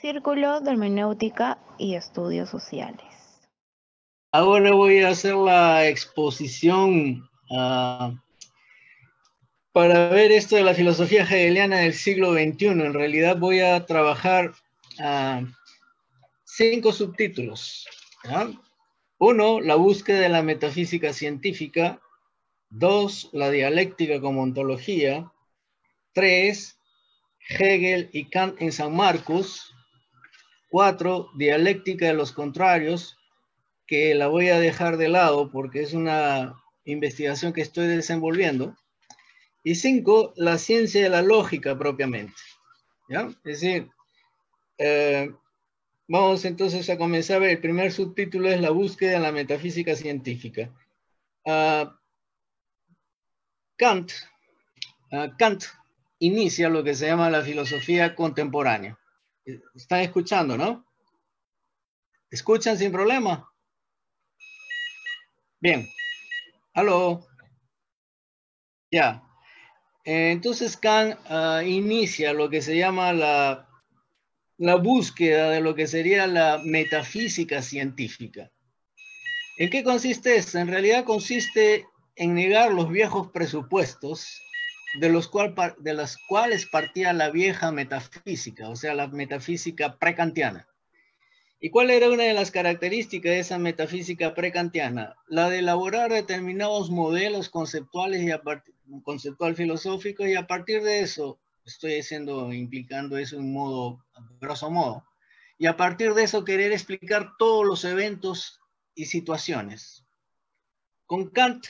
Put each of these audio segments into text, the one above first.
Círculo de Hermenéutica y Estudios Sociales. Ahora voy a hacer la exposición uh, para ver esto de la filosofía hegeliana del siglo XXI. En realidad voy a trabajar uh, cinco subtítulos. Uno, la búsqueda de la metafísica científica. Dos, la dialéctica como ontología. Tres, Hegel y Kant en San Marcos. Cuatro, dialéctica de los contrarios, que la voy a dejar de lado porque es una investigación que estoy desenvolviendo. Y cinco, la ciencia de la lógica propiamente. ¿ya? Es decir, eh, vamos entonces a comenzar. El primer subtítulo es la búsqueda de la metafísica científica. Uh, Kant, uh, Kant inicia lo que se llama la filosofía contemporánea. Están escuchando, ¿no? ¿Escuchan sin problema? Bien. Aló. Ya. Entonces Kant uh, inicia lo que se llama la, la búsqueda de lo que sería la metafísica científica. ¿En qué consiste esto? En realidad consiste en negar los viejos presupuestos de los, cual, de las cuales partía la vieja metafísica, o sea, la metafísica prekantiana. ¿Y cuál era una de las características de esa metafísica prekantiana? La de elaborar determinados modelos conceptuales y conceptual filosóficos y a partir de eso, estoy diciendo, implicando eso en modo, grosso modo, y a partir de eso querer explicar todos los eventos y situaciones. Con Kant,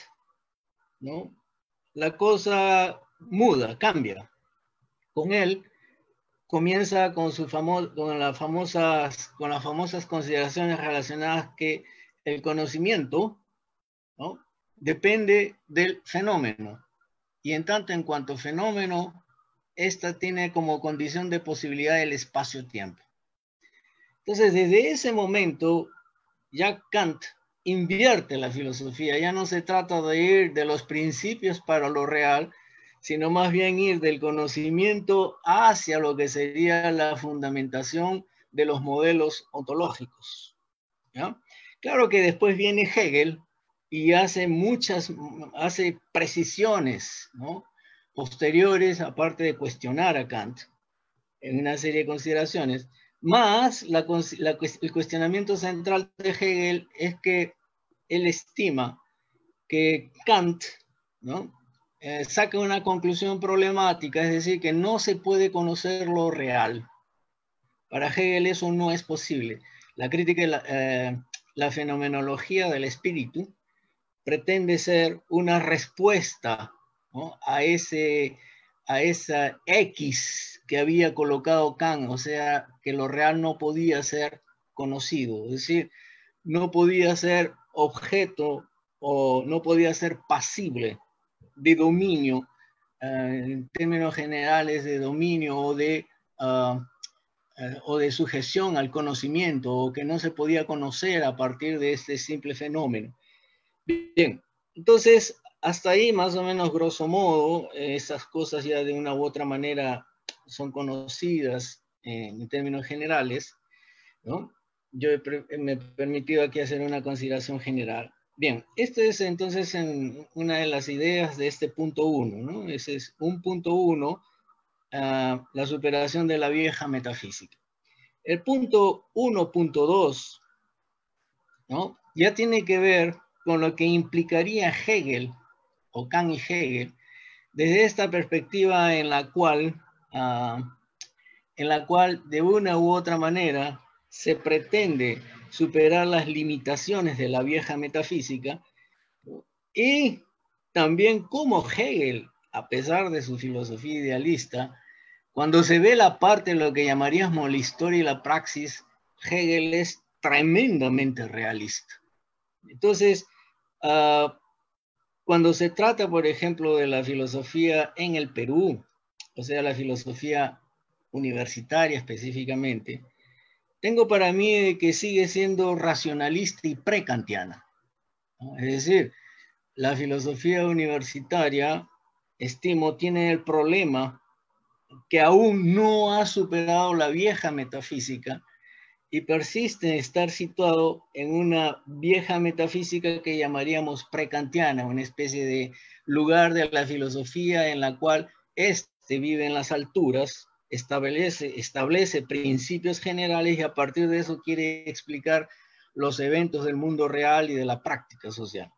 ¿no? La cosa muda, cambia. Con él comienza con, su famo con, las famosas, con las famosas consideraciones relacionadas que el conocimiento ¿no? depende del fenómeno. Y en tanto en cuanto fenómeno, esta tiene como condición de posibilidad el espacio-tiempo. Entonces, desde ese momento, ya Kant invierte la filosofía, ya no se trata de ir de los principios para lo real, sino más bien ir del conocimiento hacia lo que sería la fundamentación de los modelos ontológicos. ¿ya? Claro que después viene Hegel y hace muchas, hace precisiones ¿no? posteriores, aparte de cuestionar a Kant en una serie de consideraciones, más la, el cuestionamiento central de Hegel es que él estima que Kant ¿no? Eh, saca una conclusión problemática, es decir, que no se puede conocer lo real. Para Hegel eso no es posible. La crítica, la, eh, la fenomenología del espíritu pretende ser una respuesta a, ese, a esa X que había colocado Kant, o sea, que lo real no podía ser conocido, es decir, no podía ser objeto o no podía ser pasible de dominio, uh, en términos generales de dominio o de, uh, o de sujeción al conocimiento, o que no se podía conocer a partir de este simple fenómeno. Bien, entonces, hasta ahí, más o menos, grosso modo, eh, esas cosas ya de una u otra manera son conocidas en términos generales, ¿no? Yo me he permitido aquí hacer una consideración general. Bien, este es entonces en una de las ideas de este punto uno, ¿no? Ese es un punto uno, uh, la superación de la vieja metafísica. El punto 1.2, ¿no? Ya tiene que ver con lo que implicaría Hegel, o Kant y Hegel, desde esta perspectiva en la cual, uh, en la cual de una u otra manera se pretende superar las limitaciones de la vieja metafísica y también como Hegel, a pesar de su filosofía idealista, cuando se ve la parte de lo que llamaríamos la historia y la praxis, Hegel es tremendamente realista. Entonces, uh, cuando se trata, por ejemplo, de la filosofía en el Perú, o sea, la filosofía universitaria específicamente, tengo para mí que sigue siendo racionalista y precantiana. Es decir, la filosofía universitaria, estimo, tiene el problema que aún no ha superado la vieja metafísica y persiste en estar situado en una vieja metafísica que llamaríamos precantiana, una especie de lugar de la filosofía en la cual éste vive en las alturas, establece, establece principios generales y a partir de eso quiere explicar los eventos del mundo real y de la práctica social.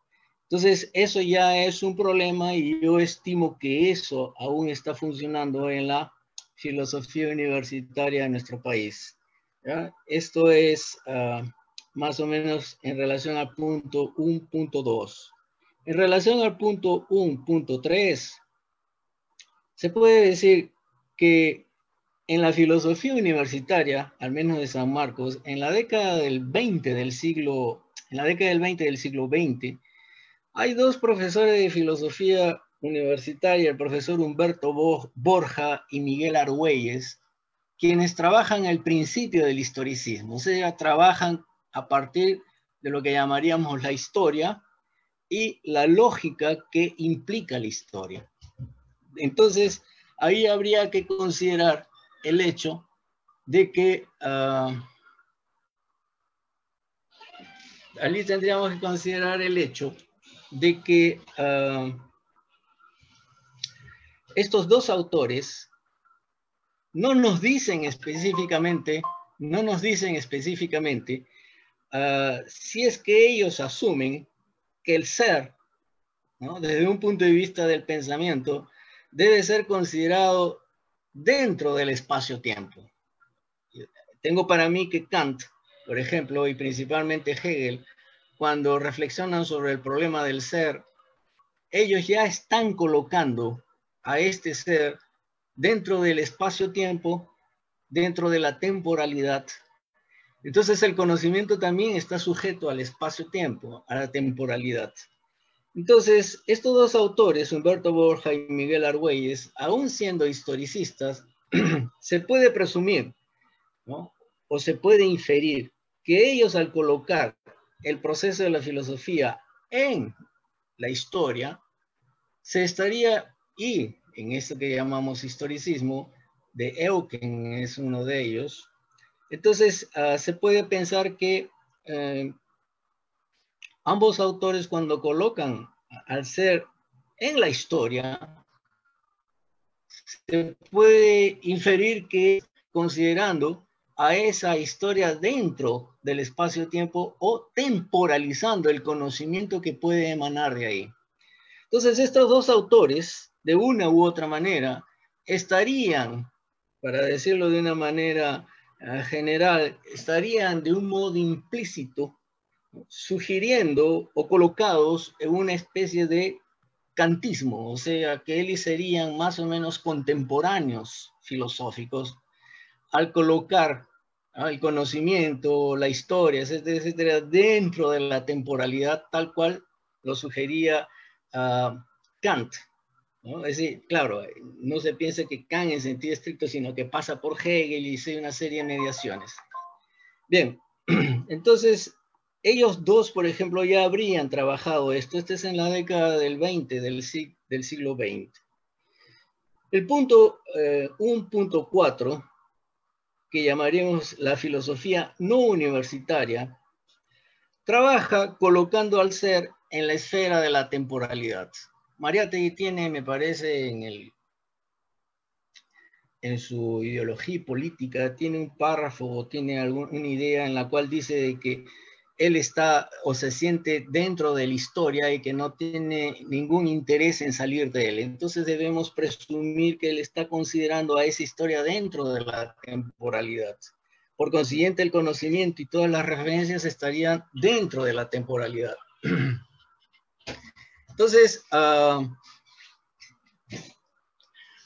Entonces, eso ya es un problema y yo estimo que eso aún está funcionando en la filosofía universitaria de nuestro país. Esto es ah, más o menos en relación al punto 1.2. En relación al punto 1.3, se puede decir que en la filosofía universitaria, al menos de San Marcos, en la década del 20 del siglo, en la década del 20 del siglo 20, hay dos profesores de filosofía universitaria, el profesor Humberto Borja y Miguel Argüelles, quienes trabajan el principio del historicismo, o sea, trabajan a partir de lo que llamaríamos la historia y la lógica que implica la historia. Entonces, ahí habría que considerar el hecho de que uh, allí tendríamos que considerar el hecho de que uh, estos dos autores no nos dicen específicamente, no nos dicen específicamente ah, si es que ellos asumen que el ser, desde un punto de vista del pensamiento, debe ser considerado dentro del espacio-tiempo. Tengo para mí que Kant, por ejemplo, y principalmente Hegel, cuando reflexionan sobre el problema del ser, ellos ya están colocando a este ser dentro del espacio-tiempo, dentro de la temporalidad. Entonces el conocimiento también está sujeto al espacio-tiempo, a la temporalidad. Entonces, estos dos autores, Humberto Borja y Miguel Argüelles, aún siendo historicistas, se puede presumir, o se puede inferir, que ellos al colocar el proceso de la filosofía en la historia, se estaría, y en esto que llamamos historicismo, de Eucken es uno de ellos. Entonces, ah, se puede pensar que eh, ambos autores cuando colocan al ser en la historia, se puede inferir que considerando a esa historia dentro del espacio-tiempo o temporalizando el conocimiento que puede emanar de ahí. Entonces, estos dos autores de una u otra manera, estarían, para decirlo de una manera eh, general, estarían de un modo implícito sugiriendo o colocados en una especie de cantismo, o sea, que ellos serían más o menos contemporáneos filosóficos al colocar el conocimiento, la historia, etcétera, etcétera, dentro de la temporalidad tal cual lo sugería ah, Kant. ¿no? Es decir, claro, no se piense que Kant en sentido estricto, sino que pasa por Hegel y hace una serie de mediaciones. Bien, entonces, ellos dos, por ejemplo, ya habrían trabajado esto. Este es en la década del 20, del, siglo XX. El punto eh, 1.4, que llamaríamos la filosofía no universitaria, trabaja colocando al ser en la esfera de la temporalidad. Mariátegui tiene, me parece, en, su ideología política, tiene un párrafo, tiene una idea en la cual dice de que él está o se siente dentro de la historia y que no tiene ningún interés en salir de él. Entonces debemos presumir que él está considerando a esa historia dentro de la temporalidad. Por consiguiente, el conocimiento y todas las referencias estarían dentro de la temporalidad. Entonces, ah,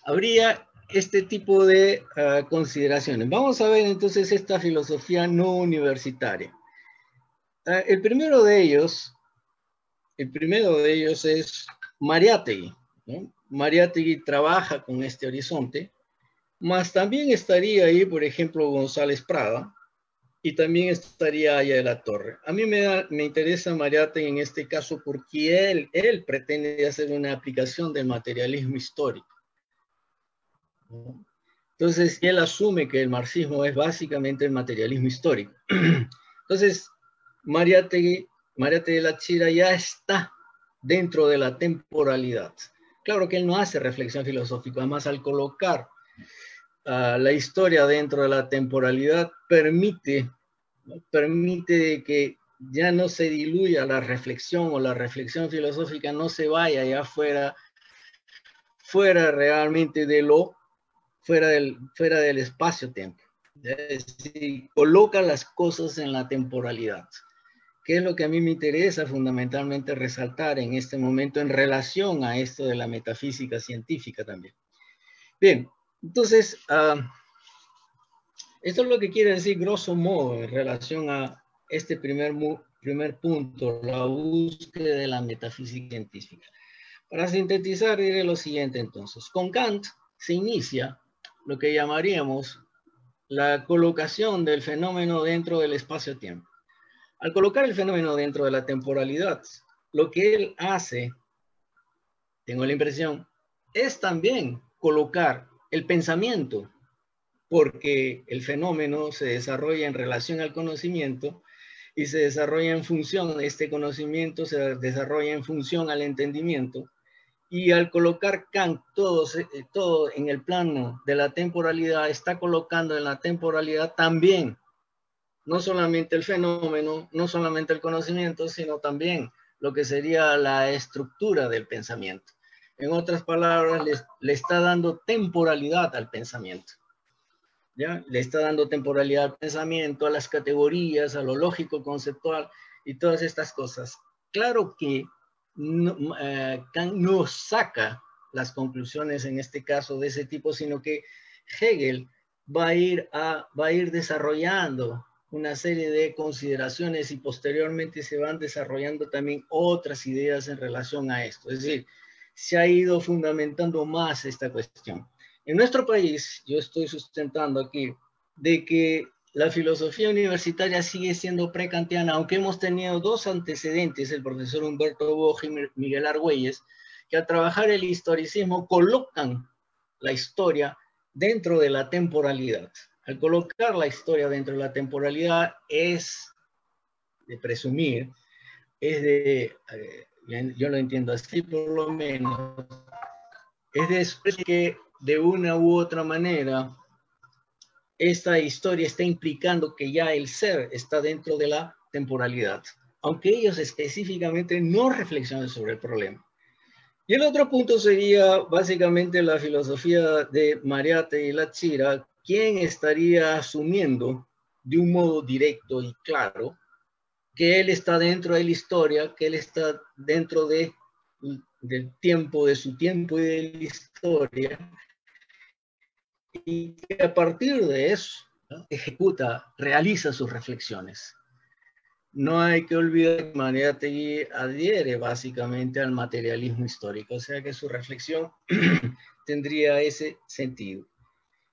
habría este tipo de ah, consideraciones. Vamos a ver entonces esta filosofía no universitaria. Ah, el primero de ellos, el primero de ellos es Mariátegui. Mariátegui trabaja con este horizonte, más también estaría ahí, por ejemplo, González Prada, y también estaría allá de la Torre. A mí me, me interesa Mariate en este caso porque él, él pretende hacer una aplicación del materialismo histórico. Entonces, él asume que el marxismo es básicamente el materialismo histórico. Entonces, Mariátegui, de la Chira ya está dentro de la temporalidad. Claro que él no hace reflexión filosófica, además al colocar uh, la historia dentro de la temporalidad permite, permite que ya no se diluya la reflexión o la reflexión filosófica no se vaya ya fuera, fuera realmente de lo fuera del, fuera del espacio-tiempo. Es decir, coloca las cosas en la temporalidad, que es lo que a mí me interesa fundamentalmente resaltar en este momento en relación a esto de la metafísica científica también. Bien, entonces, uh, esto es lo que quiere decir grosso modo en relación a este primer, primer punto, la búsqueda de la metafísica científica. Para sintetizar, diré lo siguiente entonces. Con Kant se inicia lo que llamaríamos la colocación del fenómeno dentro del espacio-tiempo. Al colocar el fenómeno dentro de la temporalidad, lo que él hace, tengo la impresión, es también colocar el pensamiento, porque el fenómeno se desarrolla en relación al conocimiento y se desarrolla en función, este conocimiento se desarrolla en función al entendimiento, y al colocar Kant todo, todo en el plano de la temporalidad, está colocando en la temporalidad también, no solamente el fenómeno, no solamente el conocimiento, sino también lo que sería la estructura del pensamiento. En otras palabras, le, está dando temporalidad al pensamiento. ¿ya? Le está dando temporalidad al pensamiento, a las categorías, a lo lógico conceptual y todas estas cosas. Claro que no, eh, no saca las conclusiones en este caso de ese tipo, sino que Hegel va a ir, a, va a ir desarrollando una serie de consideraciones y posteriormente se van desarrollando también otras ideas en relación a esto. Es decir, se ha ido fundamentando más esta cuestión. En nuestro país, yo estoy sustentando aquí de que la filosofía universitaria sigue siendo precantiana, aunque hemos tenido dos antecedentes, el profesor Humberto Bosch y Miguel Argüelles, que al trabajar el historicismo colocan la historia dentro de la temporalidad. Al colocar la historia dentro de la temporalidad es de presumir, es de, eh, yo lo entiendo así por lo menos, es de que de una u otra manera esta historia está implicando que ya el ser está dentro de la temporalidad, aunque ellos específicamente no reflexionen sobre el problema. Y el otro punto sería básicamente la filosofía de Mariate y Lachira, quien estaría asumiendo de un modo directo y claro que él está dentro de la historia, que él está dentro de, del tiempo, de su tiempo y de la historia, y que a partir de eso ejecuta, realiza sus reflexiones. No hay que olvidar que Mariátegui adhiere básicamente al materialismo histórico, o sea que su reflexión tendría ese sentido.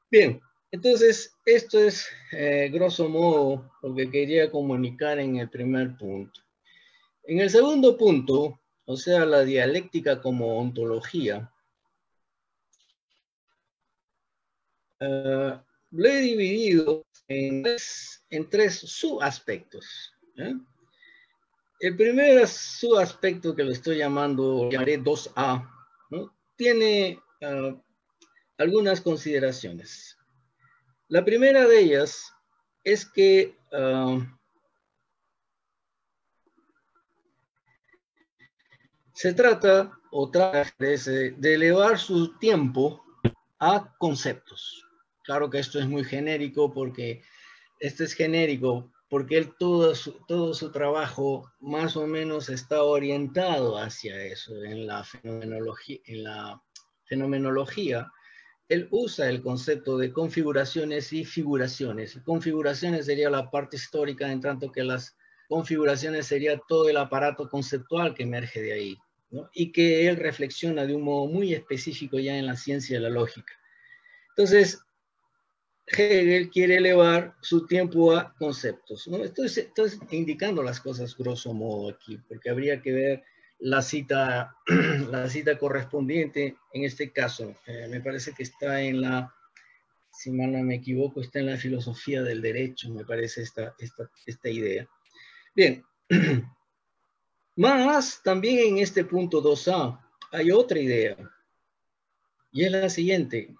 Bien, entonces esto es eh, grosso modo lo que quería comunicar en el primer punto. En el segundo punto, o sea, la dialéctica como ontología, Eh, lo he dividido en tres, subaspectos. El primer subaspecto que lo estoy llamando, llamaré 2A, tiene eh, algunas consideraciones. La primera de ellas es que eh, se trata o trata de, de elevar su tiempo a conceptos. Claro que esto es muy genérico porque este es genérico porque él todo su, todo su trabajo más o menos está orientado hacia eso en la fenomenología, en la fenomenología él usa el concepto de configuraciones y figuraciones. Configuraciones sería la parte histórica, en tanto que las configuraciones sería todo el aparato conceptual que emerge de ahí, y que él reflexiona de un modo muy específico ya en la ciencia de la lógica. Entonces, Hegel quiere elevar su tiempo a conceptos. ¿no? Estoy, indicando las cosas grosso modo aquí, porque habría que ver la cita, la cita correspondiente en este caso. Eh, me parece que está en la si mal no me equivoco, está en la filosofía del derecho, me parece esta, esta, esta idea. Bien, más también en este punto 2a hay otra idea, y es la siguiente.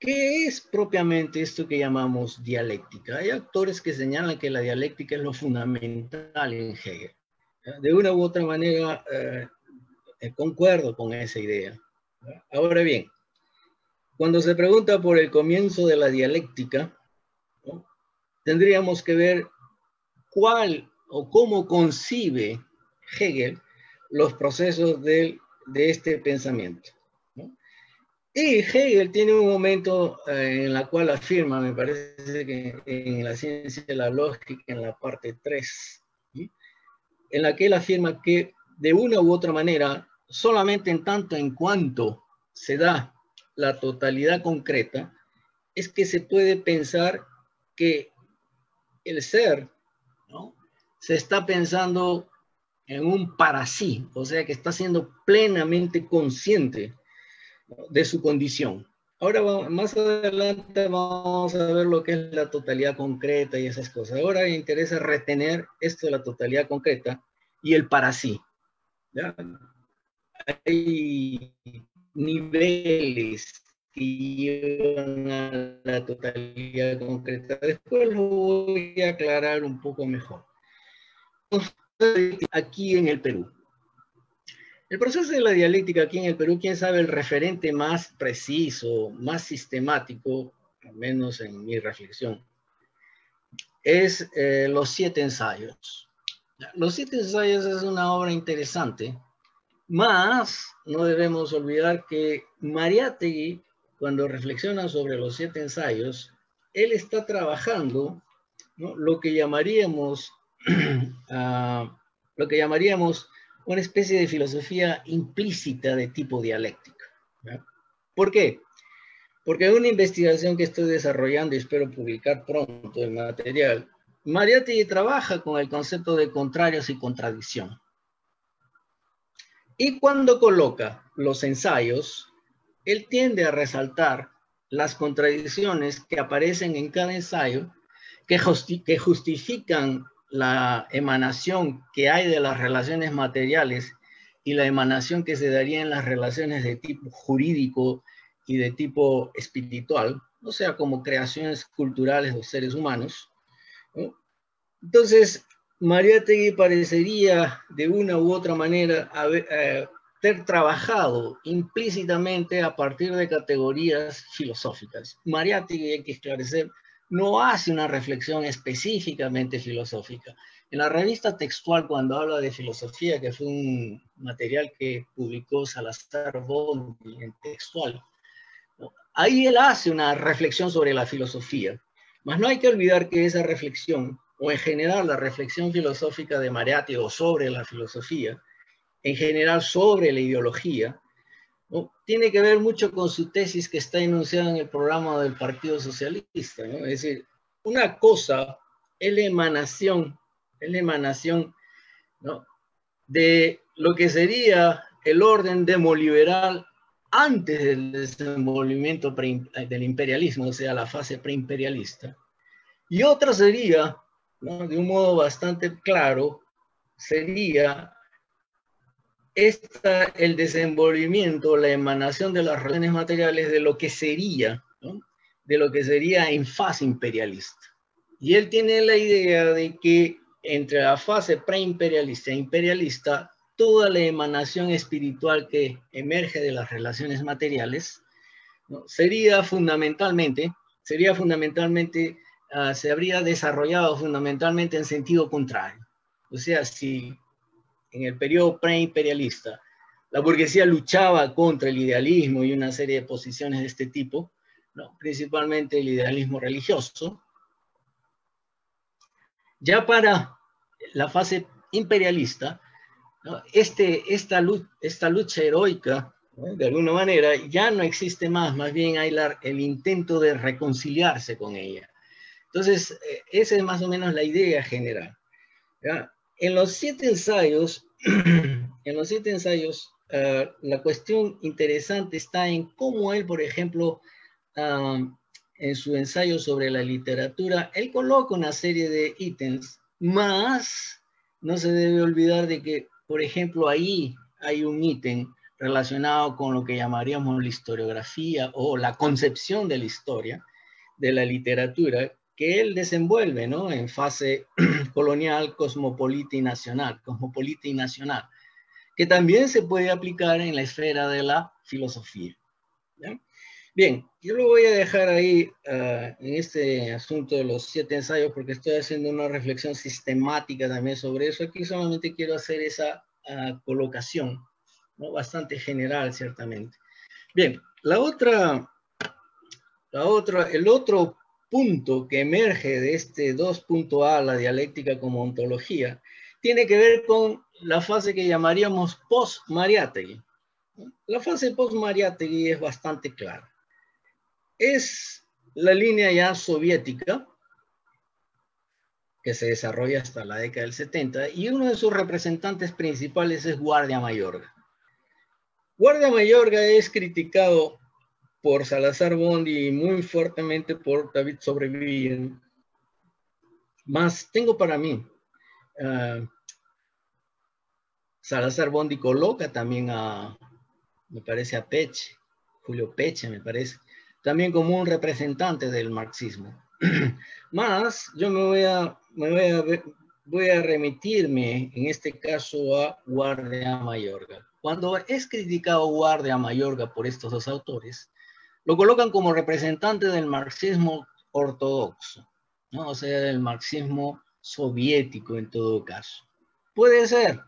¿Qué es propiamente esto que llamamos dialéctica? Hay autores que señalan que la dialéctica es lo fundamental en Hegel. De una u otra manera, eh, eh, concuerdo con esa idea. Ahora bien, cuando se pregunta por el comienzo de la dialéctica, tendríamos que ver cuál o cómo concibe Hegel los procesos de este pensamiento. Y Hegel tiene un momento eh, en la cual afirma, me parece que en la ciencia de la lógica, en la parte 3, en la que él afirma que de una u otra manera, solamente en tanto en cuanto se da la totalidad concreta, es que se puede pensar que el ser se está pensando en un para sí, o sea que está siendo plenamente consciente de su condición. Ahora, más adelante vamos a ver lo que es la totalidad concreta y esas cosas. Ahora me interesa retener esto de la totalidad concreta y el para sí. Hay niveles que llevan a la totalidad concreta. Después lo voy a aclarar un poco mejor. Aquí en el Perú. El proceso de la dialéctica aquí en el Perú, quién sabe el referente más preciso, más sistemático, al menos en mi reflexión, es eh, Los Siete Ensayos. Los Siete Ensayos es una obra interesante, más no debemos olvidar que Mariátegui, cuando reflexiona sobre los siete ensayos, él está trabajando lo que llamaríamos, uh, lo que llamaríamos una especie de filosofía implícita de tipo dialéctico. ¿Por qué? Porque una investigación que estoy desarrollando y espero publicar pronto el material, Mariatti trabaja con el concepto de contrarios y contradicción. Y cuando coloca los ensayos, él tiende a resaltar las contradicciones que aparecen en cada ensayo que justifican la emanación que hay de las relaciones materiales y la emanación que se daría en las relaciones de tipo jurídico y de tipo espiritual, o sea, como creaciones culturales de seres humanos. Entonces, María Tegui parecería de una u otra manera haber, eh, trabajado implícitamente a partir de categorías filosóficas. María Tegui, hay que esclarecer, no hace una reflexión específicamente filosófica. En la revista textual, cuando habla de filosofía, que fue un material que publicó Salazar Bondi en textual, ahí él hace una reflexión sobre la filosofía. Mas no hay que olvidar que esa reflexión, o en general la reflexión filosófica de Mariatti o sobre la filosofía, en general sobre la ideología, tiene que ver mucho con su tesis que está enunciada en el programa del Partido Socialista. Es decir, una cosa es la emanación, es la emanación de lo que sería el orden demoliberal antes del desenvolvimiento del imperialismo, o sea, la fase preimperialista. Y otra sería, de un modo bastante claro, sería está el desenvolvimiento, la emanación de las relaciones materiales de lo que sería, de lo que sería en fase imperialista. Y él tiene la idea de que entre la fase preimperialista e imperialista, toda la emanación espiritual que emerge de las relaciones materiales sería fundamentalmente, sería fundamentalmente, ah, se habría desarrollado fundamentalmente en sentido contrario. O sea, si en el periodo preimperialista, la burguesía luchaba contra el idealismo y una serie de posiciones de este tipo, principalmente el idealismo religioso. Ya para la fase imperialista, este, esta, esta, lucha heroica, de alguna manera, ya no existe más, más bien hay el intento de reconciliarse con ella. Entonces, eh, esa es más o menos la idea general. ¿ya? En los siete ensayos, en los siete ensayos, ah, la cuestión interesante está en cómo él, por ejemplo, ah, en su ensayo sobre la literatura, él coloca una serie de ítems, más no se debe olvidar de que, por ejemplo, ahí hay un ítem relacionado con lo que llamaríamos la historiografía o la concepción de la historia, de la literatura, que él desenvuelve ¿no? en fase colonial, cosmopolita y nacional, cosmopolita y nacional, que también se puede aplicar en la esfera de la filosofía. Bien, yo lo voy a dejar ahí ah, en este asunto de los siete ensayos porque estoy haciendo una reflexión sistemática también sobre eso. Aquí solamente quiero hacer esa ah, colocación, ¿no? bastante general ciertamente. Bien, la otra, la otra, el otro punto que emerge de este 2.A, la dialéctica como ontología, tiene que ver con la fase que llamaríamos post-Mariátegui. La fase post-Mariátegui es bastante clara es la línea ya soviética que se desarrolla hasta la década del 70 y uno de sus representantes principales es Guardia Mayorga. Guardia Mayorga es criticado por Salazar Bondi y muy fuertemente por David Sobrevilla. Más tengo para mí, uh, Salazar Bondi coloca también a, me parece a Peche, Julio Peche me parece, también como un representante del marxismo. Más, yo me voy a, voy a, remitirme en este caso a Guardia Mayorga. Cuando es criticado Guardia Mayorga por estos dos autores, lo colocan como representante del marxismo ortodoxo, ¿no? o sea, del marxismo soviético en todo caso. Puede ser,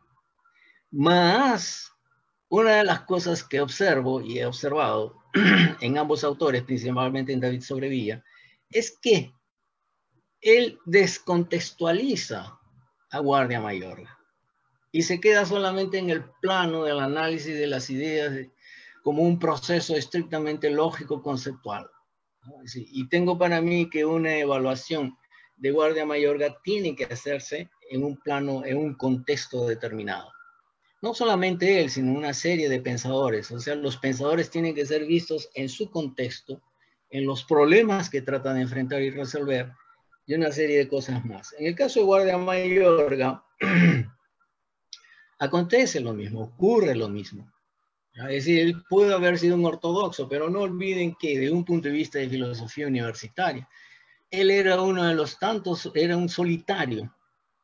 más una de las cosas que observo y he observado en ambos autores, principalmente en David Sobrevilla, es que él descontextualiza a Guardia Mayor y se queda solamente en el plano del análisis de las ideas como un proceso estrictamente lógico conceptual. Y tengo para mí que una evaluación de Guardia Mayorga tiene que hacerse en un plano, en un contexto determinado no solamente él, sino una serie de pensadores. O sea, los pensadores tienen que ser vistos en su contexto, en los problemas que tratan de enfrentar y resolver, y una serie de cosas más. En el caso de Guardia Mayorga, acontece lo mismo, ocurre lo mismo. Es decir, él puede haber sido un ortodoxo, pero no olviden que de un punto de vista de filosofía universitaria, él era uno de los tantos, era un solitario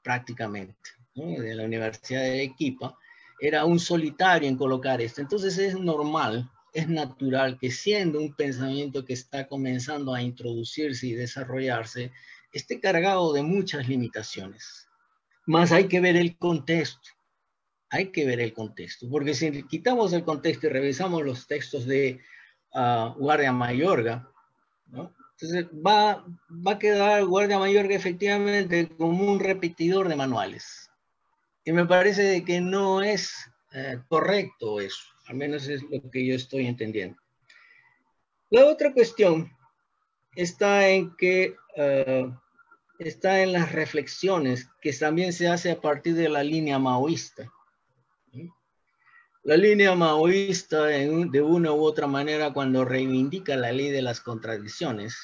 prácticamente, de la Universidad de Equipa, era un solitario en colocar esto. Entonces es normal, es natural que siendo un pensamiento que está comenzando a introducirse y desarrollarse, esté cargado de muchas limitaciones. Más hay que ver el contexto. Hay que ver el contexto, porque si quitamos el contexto y revisamos los textos de ah, Guardia Mayorga, entonces va, va a quedar Guardia Mayorga efectivamente como un repetidor de manuales y me parece que no es eh, correcto eso, al menos es lo que yo estoy entendiendo. La otra cuestión está en que eh, está en las reflexiones que también se hace a partir de la línea maoísta. La línea maoísta, de una u otra manera, cuando reivindica la ley de las contradicciones,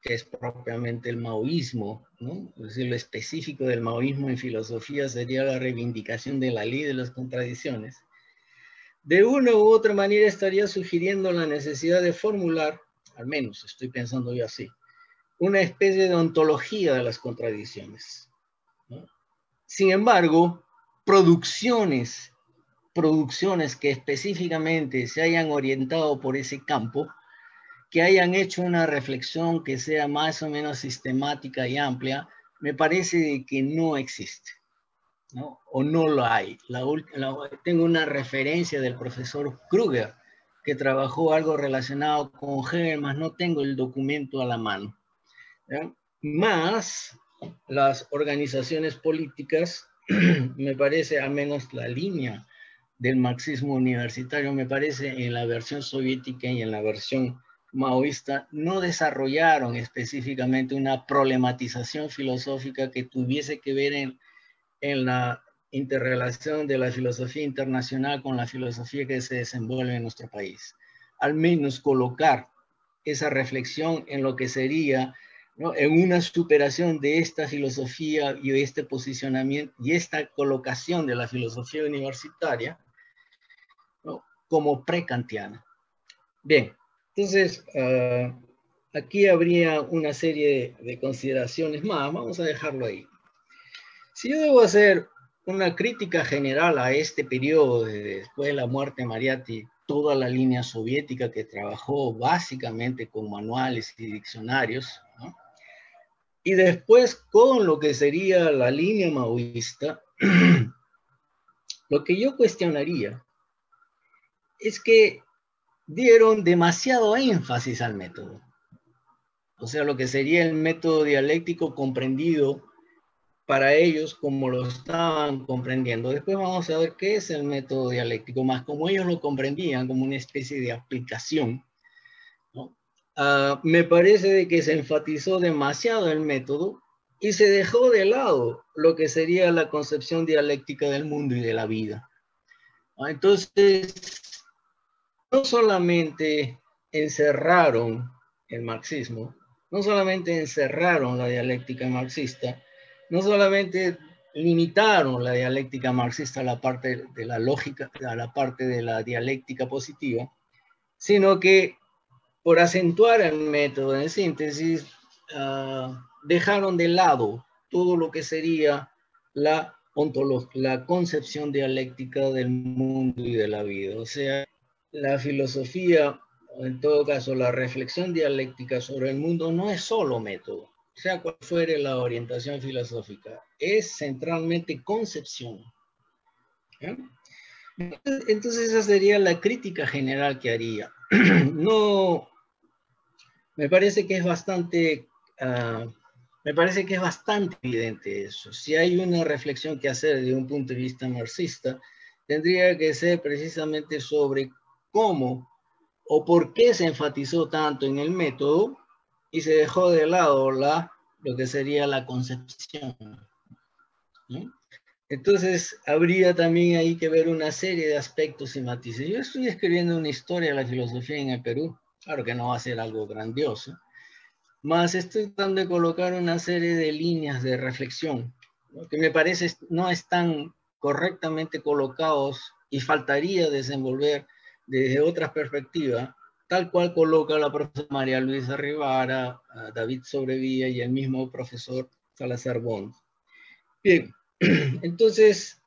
que es propiamente el maoísmo, ¿no? Es decir, lo específico del maoísmo en filosofía sería la reivindicación de la ley de las contradicciones. De una u otra manera estaría sugiriendo la necesidad de formular, al menos estoy pensando yo así, una especie de ontología de las contradicciones. Sin embargo, producciones, producciones que específicamente se hayan orientado por ese campo, que hayan hecho una reflexión que sea más o menos sistemática y amplia, me parece que no existe, ¿no? O no lo hay. tengo una referencia del profesor Kruger, que trabajó algo relacionado con Hegel, más no tengo el documento a la mano. Más las organizaciones políticas, me parece al menos la línea del marxismo universitario, me parece en la versión soviética y en la versión maoísta no desarrollaron específicamente una problematización filosófica que tuviese que ver en, en la interrelación de la filosofía internacional con la filosofía que se desenvuelve en nuestro país. Al menos colocar esa reflexión en lo que sería, en una superación de esta filosofía y este posicionamiento y esta colocación de la filosofía universitaria como prekantiana. Bien, entonces ah, aquí habría una serie de consideraciones más, vamos a dejarlo ahí. Si yo debo hacer una crítica general a este periodo después de la muerte de Mariatti, toda la línea soviética que trabajó básicamente con manuales y diccionarios, y después con lo que sería la línea maoísta, lo que yo cuestionaría es que dieron demasiado énfasis al método. O sea, lo que sería el método dialéctico comprendido para ellos como lo estaban comprendiendo. Después vamos a ver qué es el método dialéctico, más como ellos lo comprendían como una especie de aplicación. Ah, me parece de que se enfatizó demasiado el método y se dejó de lado lo que sería la concepción dialéctica del mundo y de la vida. Ah, entonces, no solamente encerraron el marxismo, no solamente encerraron la dialéctica marxista, no solamente limitaron la dialéctica marxista a la parte de la lógica, a la parte de la dialéctica positiva, sino que por acentuar el método de síntesis, ah, dejaron de lado todo lo que sería la, la concepción dialéctica del mundo y de la vida. O sea, la filosofía, en todo caso, la reflexión dialéctica sobre el mundo no es solo método, sea cual fuere la orientación filosófica, es centralmente concepción. Entonces esa sería la crítica general que haría. No, me parece que es bastante, ah, me parece que es bastante evidente eso. Si hay una reflexión que hacer desde un punto de vista marxista, tendría que ser precisamente sobre cómo o por qué se enfatizó tanto en el método y se dejó de lado la, lo que sería la concepción. Entonces, habría también ahí que ver una serie de aspectos y matices. Yo estoy escribiendo una historia de la filosofía en el Perú. Claro que no va a ser algo grandioso, más estoy tratando de colocar una serie de líneas de reflexión que me parece no están correctamente colocados y faltaría desenvolver desde otras perspectivas tal cual coloca la profesora María Luisa Rivara, David Sobrevía y el mismo profesor Salazar Bond. Bien, entonces,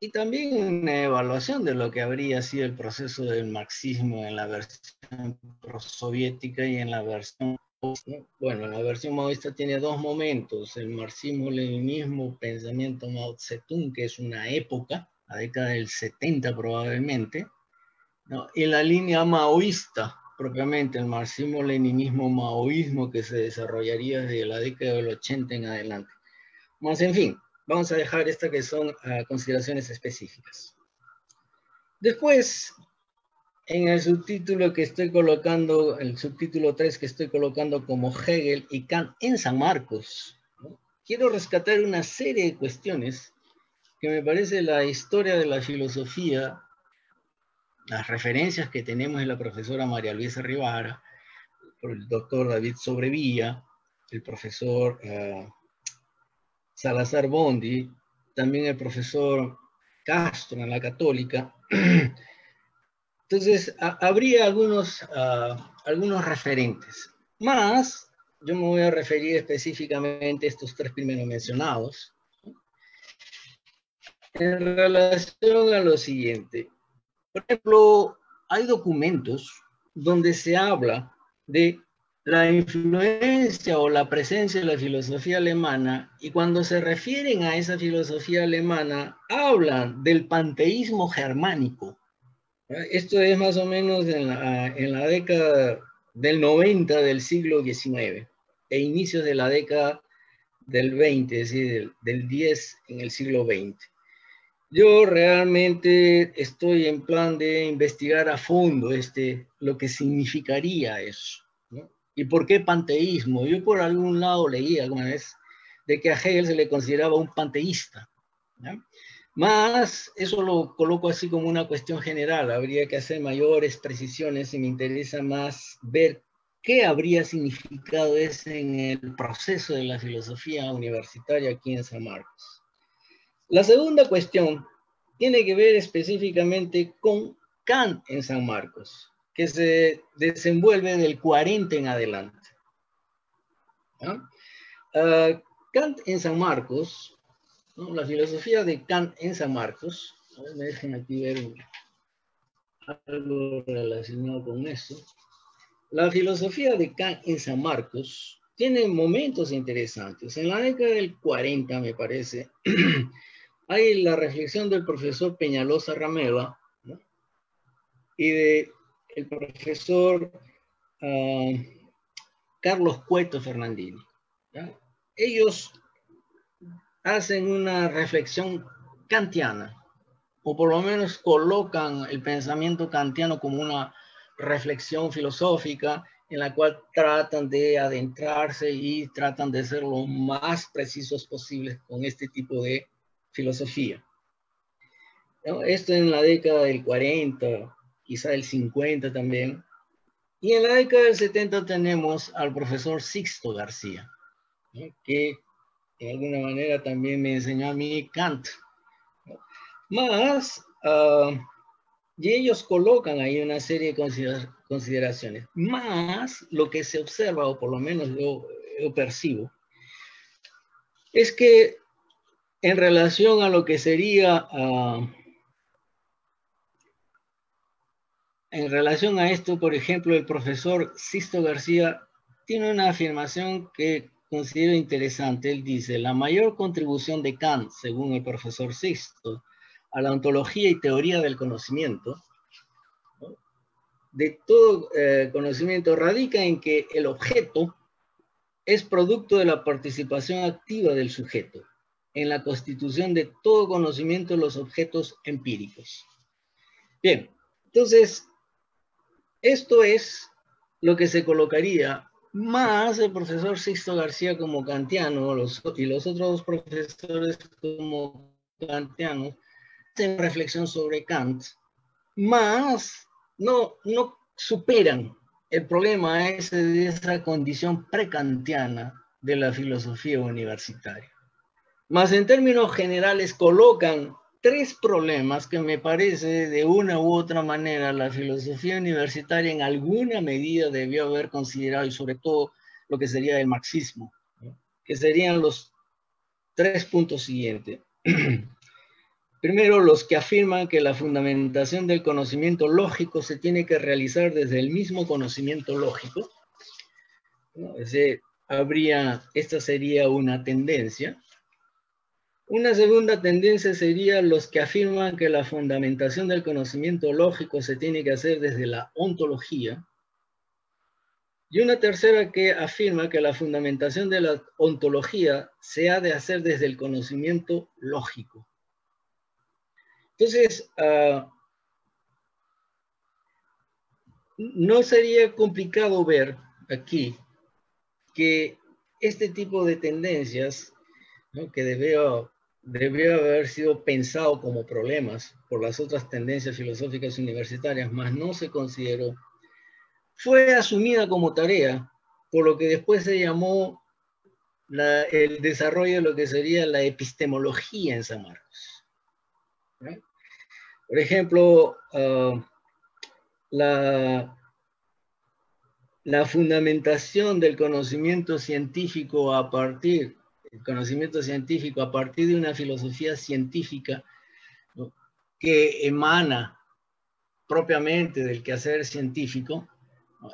y también una evaluación de lo que habría sido el proceso del marxismo en la versión soviética y en la versión bueno, la versión maoísta tiene dos momentos, el marxismo-leninismo, pensamiento Mao Zedong, que es una época, la década del 70 probablemente, ¿no? Y la línea maoísta, propiamente el marxismo-leninismo maoísmo que se desarrollaría desde la década del 80 en adelante. Más en fin, vamos a dejar estas que son ah, consideraciones específicas. Después, en el subtítulo que estoy colocando, el subtítulo 3 que estoy colocando como Hegel y Kant en San Marcos, quiero rescatar una serie de cuestiones que me parece la historia de la filosofía las referencias que tenemos en la profesora María Luisa Rivara, el doctor David Sobrevilla, el profesor eh, Salazar Bondi, también el profesor Castro en la Católica. Entonces, habría algunos, ah, algunos referentes. Más, yo me voy a referir específicamente a estos tres primeros mencionados. En relación a lo siguiente, por ejemplo, hay documentos donde se habla de la influencia o la presencia de la filosofía alemana y cuando se refieren a esa filosofía alemana hablan del panteísmo germánico. Esto es más o menos en la, década del 90 del siglo XIX e inicios de la década del 20, es decir, del, del 10 en el siglo XX. Yo realmente estoy en plan de investigar a fondo este, lo que significaría eso. ¿Y por qué panteísmo? Yo por algún lado leí alguna vez de que a Hegel se le consideraba un panteísta. Más, eso lo coloco así como una cuestión general. Habría que hacer mayores precisiones y me interesa más ver qué habría significado ese en el proceso de la filosofía universitaria aquí en San Marcos. La segunda cuestión tiene que ver específicamente con Kant en San Marcos, que se desenvuelve del 40 en adelante. Ah, Kant en San Marcos, la filosofía de Kant en San Marcos, me dejen aquí ver algo relacionado con eso. La filosofía de Kant en San Marcos tiene momentos interesantes. En la década del 40, me parece, hay la reflexión del profesor Peñalosa Rameva y de el profesor ah, Carlos Cueto Fernandini. Ellos hacen una reflexión kantiana, o por lo menos colocan el pensamiento kantiano como una reflexión filosófica en la cual tratan de adentrarse y tratan de ser lo más precisos posibles con este tipo de filosofía. Esto en la década del 40, quizá del 50 también. Y en la década del 70 tenemos al profesor Sixto García, que de alguna manera también me enseñó a mí Kant. Más, uh, y ellos colocan ahí una serie de consideraciones. Más lo que se observa, o por lo menos yo, percibo, es que en relación a lo que sería, uh, en relación a esto, por ejemplo, el profesor Sisto García tiene una afirmación que considero interesante. Él dice, la mayor contribución de Kant, según el profesor Sisto, a la ontología y teoría del conocimiento, de todo eh, conocimiento radica en que el objeto es producto de la participación activa del sujeto en la constitución de todo conocimiento los objetos empíricos. Bien, entonces, esto es lo que se colocaría más el profesor Sixto García como kantiano y los otros profesores como kantianos en reflexión sobre Kant, más no, no superan el problema ese de esa condición precantiana de la filosofía universitaria. Más en términos generales colocan tres problemas que me parece de una u otra manera la filosofía universitaria en alguna medida debió haber considerado y sobre todo lo que sería el marxismo, que serían los tres puntos siguientes. Primero, los que afirman que la fundamentación del conocimiento lógico se tiene que realizar desde el mismo conocimiento lógico. habría, esta sería una tendencia. Una segunda tendencia sería los que afirman que la fundamentación del conocimiento lógico se tiene que hacer desde la ontología. Y una tercera que afirma que la fundamentación de la ontología se ha de hacer desde el conocimiento lógico. Entonces, ah, no sería complicado ver aquí que este tipo de tendencias, que debió, debió haber sido pensado como problemas por las otras tendencias filosóficas universitarias, más no se consideró, fue asumida como tarea por lo que después se llamó el desarrollo de lo que sería la epistemología en San Marcos. Por ejemplo, ah, la, la fundamentación del conocimiento científico a partir, el conocimiento científico a partir de una filosofía científica que emana propiamente del quehacer científico,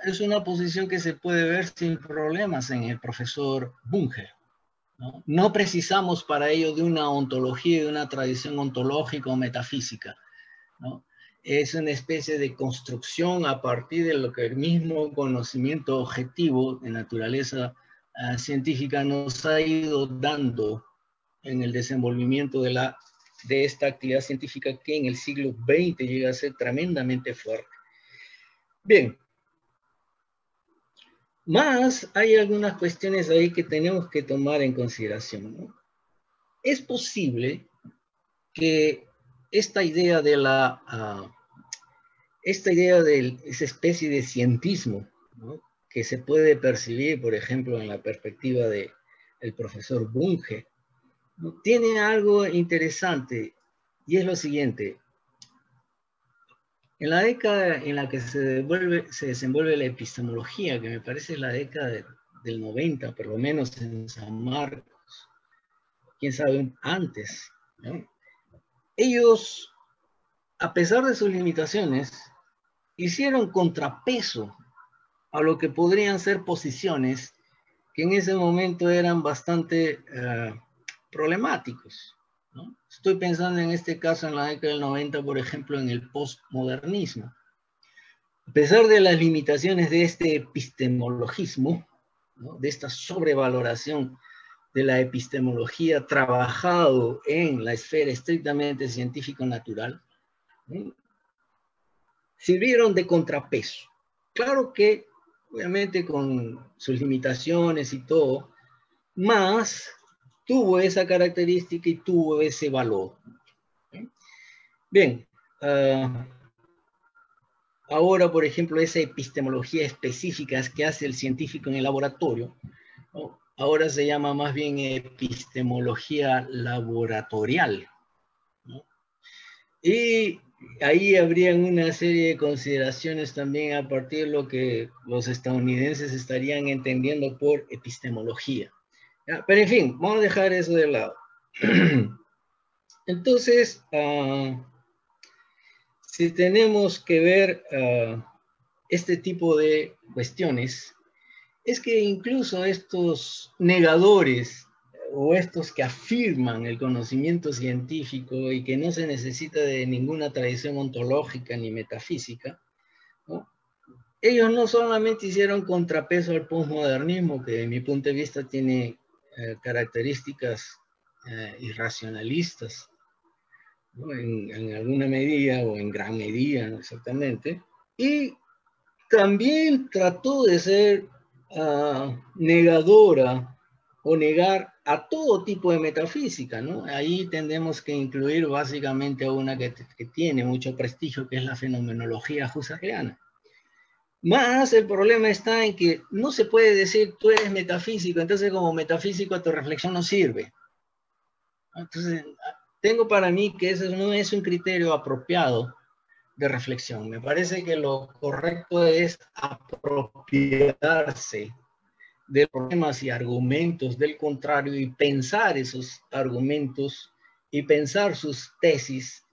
es una posición que se puede ver sin problemas en el profesor Bunger. ¿no? no precisamos para ello de una ontología, de una tradición ontológica o metafísica. Es una especie de construcción a partir de lo que el mismo conocimiento objetivo de naturaleza científica nos ha ido dando en el desenvolvimiento de, la, de esta actividad científica que en el siglo XX llega a ser tremendamente fuerte. Bien, más hay algunas cuestiones ahí que tenemos que tomar en consideración. Es posible que esta idea de la, ah, esta idea de esa especie de cientismo, que se puede percibir, por ejemplo, en la perspectiva del el profesor Bunge, tiene algo interesante y es lo siguiente. En la década en la que se, se desenvuelve la epistemología, que me parece la década del 90, por lo menos en San Marcos, quién sabe antes, ellos, a pesar de sus limitaciones, hicieron contrapeso a lo que podrían ser posiciones que en ese momento eran bastante eh, problemáticos. Estoy pensando en este caso en la década del 90, por ejemplo, en el postmodernismo. A pesar de las limitaciones de este epistemologismo, de esta sobrevaloración de la epistemología trabajado en la esfera estrictamente científico-natural, sirvieron de contrapeso. Claro que, obviamente, con sus limitaciones y todo, más tuvo esa característica y tuvo ese valor. Bien, ah, ahora, por ejemplo, esa epistemología específica que hace el científico en el laboratorio, ahora se llama más bien epistemología laboratorial. Y ahí habrían una serie de consideraciones también a partir de lo que los estadounidenses estarían entendiendo por epistemología. Pero en fin, vamos a dejar eso de lado. Entonces, ah, si tenemos que ver ah, este tipo de cuestiones, es que incluso estos negadores o estos que afirman el conocimiento científico y que no se necesita de ninguna tradición ontológica ni metafísica, ellos no solamente hicieron contrapeso al postmodernismo, que de mi punto de vista tiene eh, características eh, irracionalistas, en, alguna medida o en gran medida, exactamente, y también trató de ser ah, negadora o negar a todo tipo de metafísica, ¿no? Ahí tendremos que incluir básicamente una que, que tiene mucho prestigio, que es la fenomenología husserliana. Más el problema está en que no se puede decir tú eres metafísico, entonces como metafísico tu reflexión no sirve. Entonces, tengo para mí que eso no es un criterio apropiado de reflexión. Me parece que lo correcto es apropiarse de problemas y argumentos del contrario y pensar esos argumentos y pensar sus tesis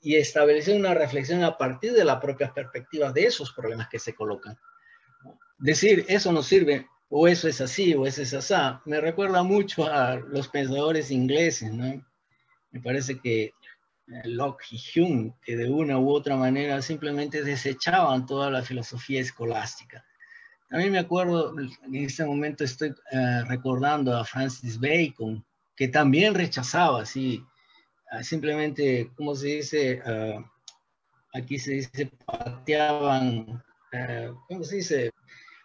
y establecer una reflexión a partir de las propias perspectivas de esos problemas que se colocan. Decir, eso no sirve, o eso es así, o eso es así, me recuerda mucho a los pensadores ingleses, ¿no? Me parece que eh, Locke y Hume, que de una u otra manera simplemente desechaban toda la filosofía escolástica. También me acuerdo, en este momento estoy eh, recordando a Francis Bacon, que también rechazaba así Ah, simplemente, ¿cómo se dice? Ah, aquí se dice, pateaban, ah, ¿cómo se dice?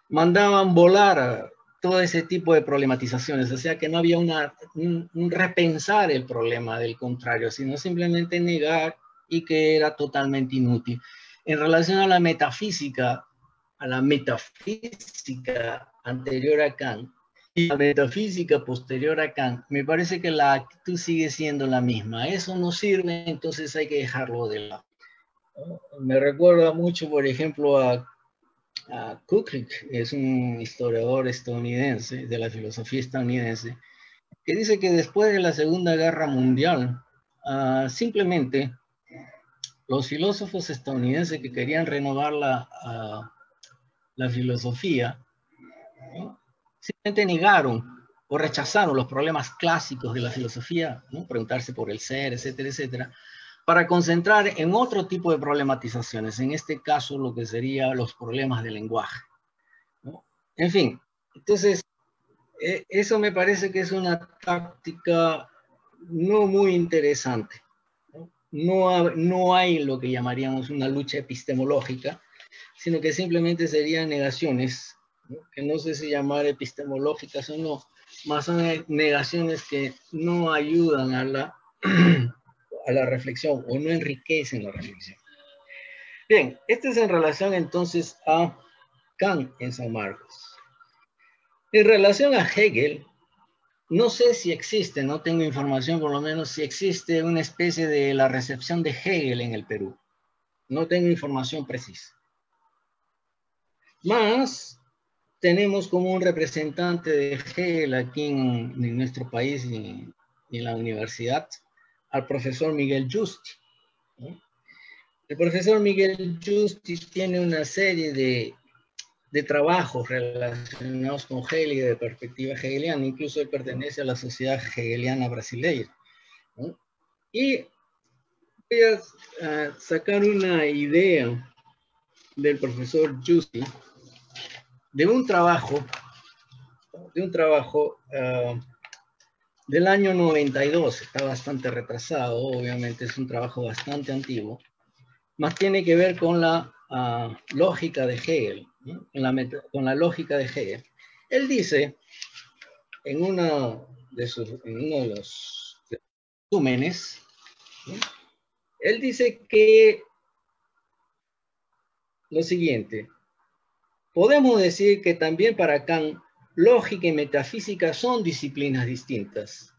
Mandaban volar todo ese tipo de problematizaciones, o sea que no había una, un, repensar el problema del contrario, sino simplemente negar y que era totalmente inútil. En relación a la metafísica, a la metafísica anterior a Kant, y la metafísica posterior a Kant, me parece que la actitud sigue siendo la misma. Eso no sirve, entonces hay que dejarlo de lado. Me recuerda mucho, por ejemplo, a, a es un historiador estadounidense, de la filosofía estadounidense, que dice que después de la Segunda Guerra Mundial, ah, simplemente los filósofos estadounidenses que querían renovar la, ah, la filosofía, simplemente negaron o rechazaron los problemas clásicos de la filosofía, ¿no? preguntarse por el ser, etcétera, etcétera, para concentrar en otro tipo de problematizaciones, en este caso lo que serían los problemas del lenguaje. En fin, entonces, e, eso me parece que es una táctica no muy interesante. No, no hay lo que llamaríamos una lucha epistemológica, sino que simplemente serían negaciones que no sé si llamar epistemológicas o no, más son negaciones que no ayudan a la, a la reflexión o no enriquecen la reflexión. Bien, este es en relación entonces a Kant en San Marcos. En relación a Hegel, no sé si existe, no tengo información por lo menos si existe una especie de la recepción de Hegel en el Perú. No tengo información precisa. Más tenemos como un representante de Hegel aquí en, nuestro país y, en la universidad al profesor Miguel Justi. El profesor Miguel Justi tiene una serie de, trabajos relacionados con Hegel y de perspectiva hegeliana, incluso él pertenece a la Sociedad Hegeliana Brasileña. Y voy a, sacar una idea del profesor Justi de un trabajo, de un trabajo ah, del año 92, está bastante retrasado, obviamente es un trabajo bastante antiguo, más tiene que ver con la ah, lógica de Hegel, con la lógica de Hegel. Él dice, en, uno de sus, en uno de los resúmenes, él dice que lo siguiente, podemos decir que también para Kant lógica y metafísica son disciplinas distintas.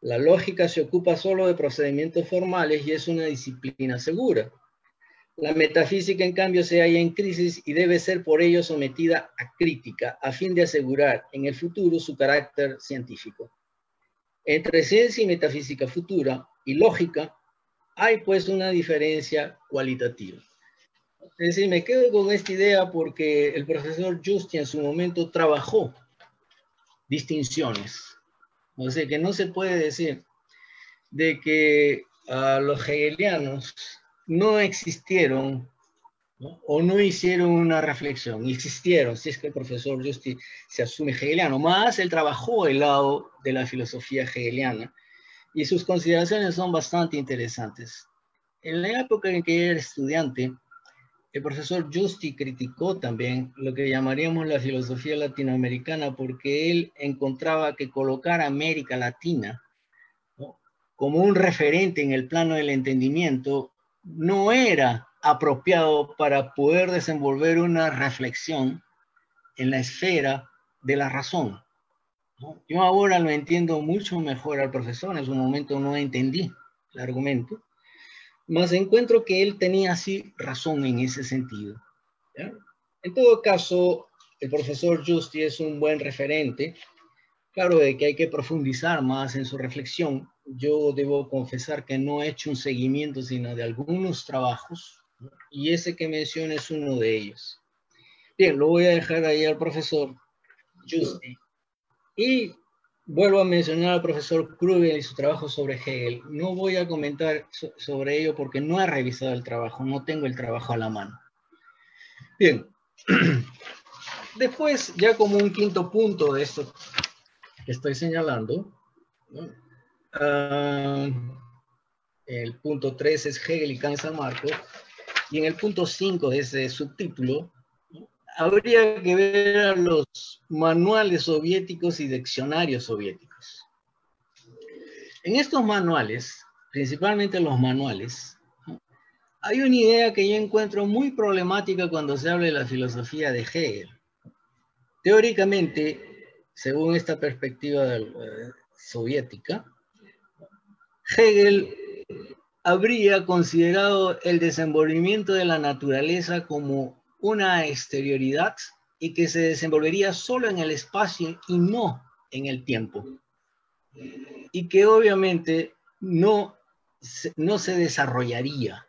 La lógica se ocupa solo de procedimientos formales y es una disciplina segura. La metafísica, en cambio, se halla en crisis y debe ser por ello sometida a crítica a fin de asegurar en el futuro su carácter científico. Entre ciencia y metafísica futura y lógica hay pues una diferencia cualitativa. Decir, me quedo con esta idea porque el profesor Justi en su momento trabajó distinciones. O sea, que no se puede decir de que a los hegelianos no existieron o no hicieron una reflexión, existieron, si es que el profesor Justi se asume hegeliano, más él trabajó el lado de la filosofía hegeliana y sus consideraciones son bastante interesantes. En la época en que era estudiante, el profesor Justi criticó también lo que llamaríamos la filosofía latinoamericana porque él encontraba que colocar a América Latina como un referente en el plano del entendimiento no era apropiado para poder desenvolver una reflexión en la esfera de la razón. Yo ahora lo entiendo mucho mejor al profesor, en su momento no entendí el argumento, más encuentro que él tenía así razón en ese sentido. En todo caso, el profesor Justi es un buen referente. Claro de que hay que profundizar más en su reflexión. Yo debo confesar que no he hecho un seguimiento, sino de algunos trabajos, y ese que menciono es uno de ellos. Bien, lo voy a dejar ahí al profesor Justi. Y Vuelvo a mencionar al profesor Krugel y su trabajo sobre Hegel. No voy a comentar sobre ello porque no he revisado el trabajo, no tengo el trabajo a la mano. Bien. Después, ya como un quinto punto de esto que estoy señalando, ah, el punto 3 es Hegel y Kant San Marcos, y en el punto 5 de ese subtítulo habría que ver a los manuales soviéticos y diccionarios soviéticos. En estos manuales, principalmente los manuales, hay una idea que yo encuentro muy problemática cuando se habla de la filosofía de Hegel. Teóricamente, según esta perspectiva eh, soviética, Hegel habría considerado el desenvolvimiento de la naturaleza como una exterioridad y que se desenvolvería solo en el espacio y no en el tiempo. Y que obviamente no, no se desarrollaría.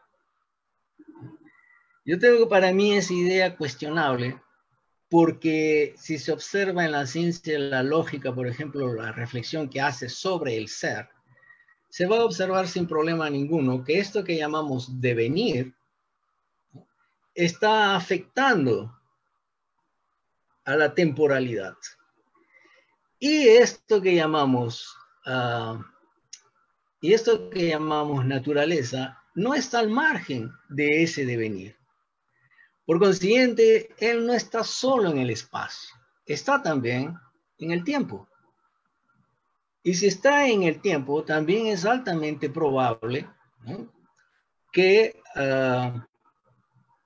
Yo tengo para mí esa idea cuestionable porque si se observa en la ciencia la lógica, por ejemplo, la reflexión que hace sobre el ser, se va a observar sin problema ninguno que esto que llamamos devenir está afectando a la temporalidad. Y esto que llamamos, ah, y esto que llamamos naturaleza, no está al margen de ese devenir. Por consiguiente, él no está solo en el espacio, está también en el tiempo. Y si está en el tiempo, también es altamente probable que ah,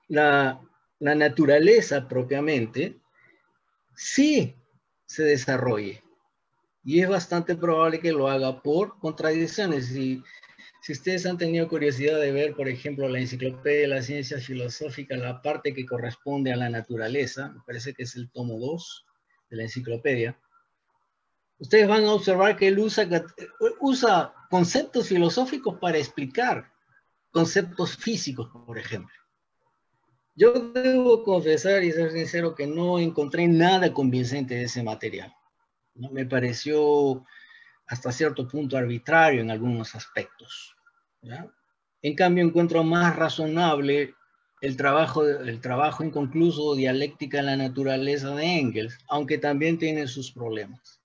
la la naturaleza propiamente, sí se desarrolle. Y es bastante probable que lo haga por contradicciones. Y si ustedes han tenido curiosidad de ver, por ejemplo, la enciclopedia de las ciencias filosóficas, la parte que corresponde a la naturaleza, me parece que es el tomo 2 de la enciclopedia, ustedes van a observar que él usa, usa conceptos filosóficos para explicar conceptos físicos, por ejemplo. Yo debo confesar y ser sincero que no encontré nada convincente de ese material. ¿no? Me pareció hasta cierto punto arbitrario en algunos aspectos. En cambio, encuentro más razonable el trabajo, el trabajo inconcluso dialéctica en la naturaleza de Engels, aunque también tiene sus problemas.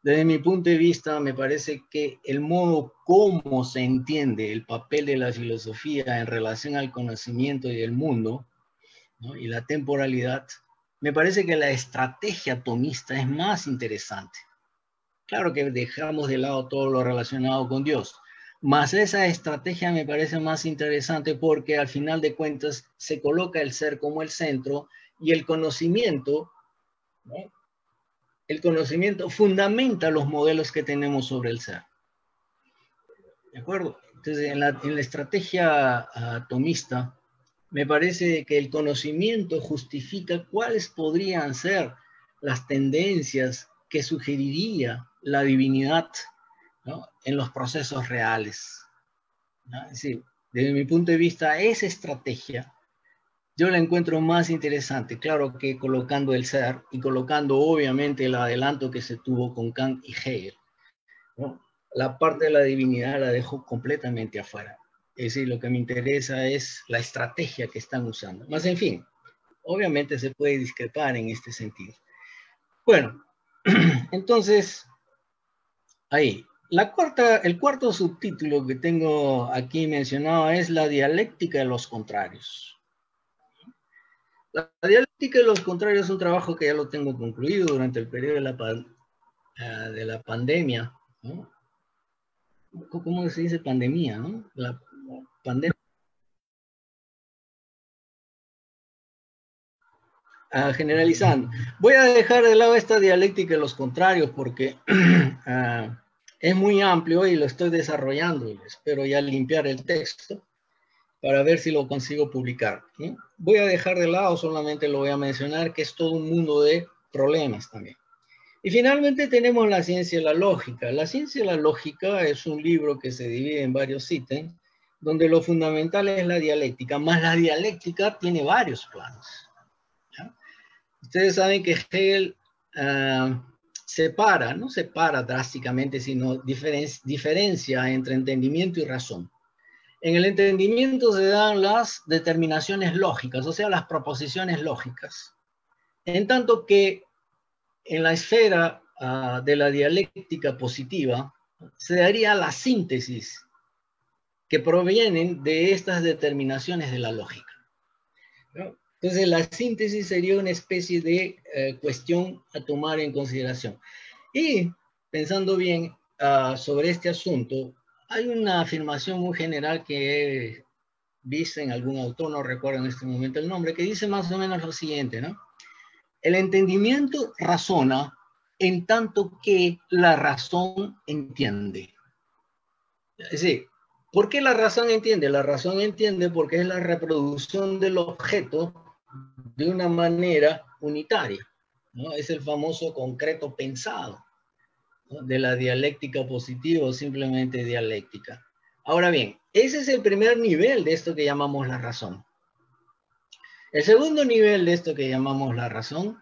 Desde mi punto de vista, me parece que el modo como se entiende el papel de la filosofía en relación al conocimiento y el mundo y la temporalidad, me parece que la estrategia atomista es más interesante. Claro que dejamos de lado todo lo relacionado con Dios, mas esa estrategia me parece más interesante porque al final de cuentas se coloca el ser como el centro y el conocimiento ¿no? El conocimiento fundamenta los modelos que tenemos sobre el ser. ¿De acuerdo? Entonces, en la, estrategia atomista, me parece que el conocimiento justifica cuáles podrían ser las tendencias que sugeriría la divinidad en los procesos reales. Es decir, desde mi punto de vista, esa estrategia yo la encuentro más interesante, claro que colocando el ser y colocando obviamente el adelanto que se tuvo con Kant y Hegel. La parte de la divinidad la dejo completamente afuera. Es decir, lo que me interesa es la estrategia que están usando. Más en fin, obviamente se puede discrepar en este sentido. Bueno, entonces, ahí. La cuarta, el cuarto subtítulo que tengo aquí mencionado es la dialéctica de los contrarios. La dialéctica de los contrarios es un trabajo que ya lo tengo concluido durante el periodo de la, eh, de la pandemia. ¿Cómo se dice pandemia? ¿no? La, pandemia. Ah, generalizando. Voy a dejar de lado esta dialéctica de los contrarios porque ah, es muy amplio y lo estoy desarrollando. Espero ya limpiar el texto para ver si lo consigo publicar. Voy a dejar de lado, solamente lo voy a mencionar, que es todo un mundo de problemas también. Y finalmente tenemos la ciencia de la lógica. La ciencia de la lógica es un libro que se divide en varios ítems, donde lo fundamental es la dialéctica, más la dialéctica tiene varios planos. Ustedes saben que Hegel uh, separa, no separa drásticamente, sino diferencia entre entendimiento y razón. En el entendimiento se dan las determinaciones lógicas, o sea, las proposiciones lógicas. En tanto que en la esfera ah, de la dialéctica positiva se daría la síntesis que provienen de estas determinaciones de la lógica. Entonces, la síntesis sería una especie de eh, cuestión a tomar en consideración. Y pensando bien ah, sobre este asunto, hay una afirmación muy general que dice en algún autor, no recuerdo en este momento el nombre, que dice más o menos lo siguiente, ¿no? El entendimiento razona en tanto que la razón entiende. Es decir, ¿por qué la razón entiende? La razón entiende porque es la reproducción del objeto de una manera unitaria. Es el famoso concreto pensado de la dialéctica positiva o simplemente dialéctica. Ahora bien, ese es el primer nivel de esto que llamamos la razón. El segundo nivel de esto que llamamos la razón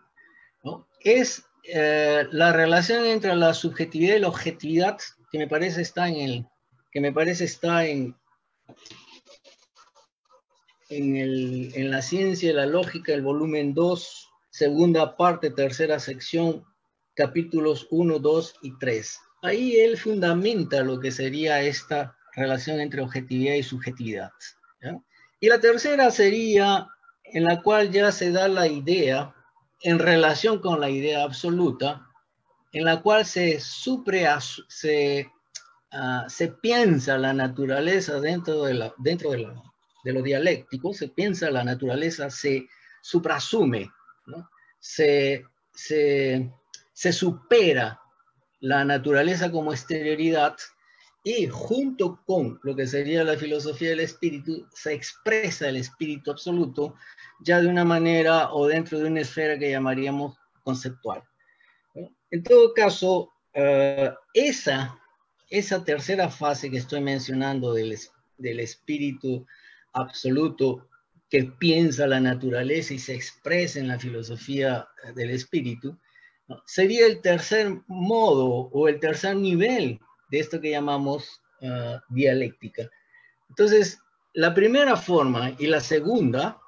es eh, la relación entre la subjetividad y la objetividad que me parece está en el que me parece está en en, el, en la ciencia y la lógica, el volumen 2, segunda parte, tercera sección, capítulos 1, 2 y 3. Ahí él fundamenta lo que sería esta relación entre objetividad y subjetividad. Y la tercera sería en la cual ya se da la idea en relación con la idea absoluta, en la cual se, supre, se, uh, se piensa la naturaleza dentro, de la, dentro de, la, de lo dialéctico, se piensa la naturaleza, se suprasume, se, se, se supera la naturaleza como exterioridad y junto con lo que sería la filosofía del espíritu, se expresa el espíritu absoluto ya de una manera o dentro de una esfera que llamaríamos conceptual. En todo caso, eh, esa, esa tercera fase que estoy mencionando del, del espíritu absoluto que piensa la naturaleza y se expresa en la filosofía del espíritu, sería el tercer modo o el tercer nivel de esto que llamamos uh, dialéctica. Entonces, la primera forma y la segunda,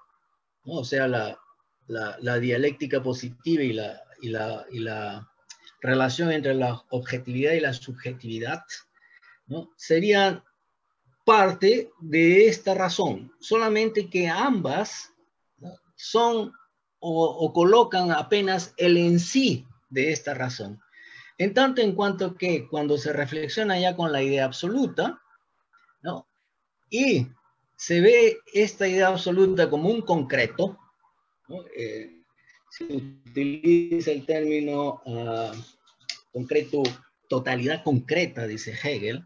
o sea, la, la, dialéctica positiva y la, y, la, y la, relación entre la objetividad y la subjetividad, ¿no? serían parte de esta razón, solamente que ambas son o, colocan apenas el en sí de esta razón. En tanto en cuanto que cuando se reflexiona ya con la idea absoluta, ¿no? y se ve esta idea absoluta como un concreto, ¿no? eh, se utiliza el término uh, concreto, totalidad concreta, dice Hegel,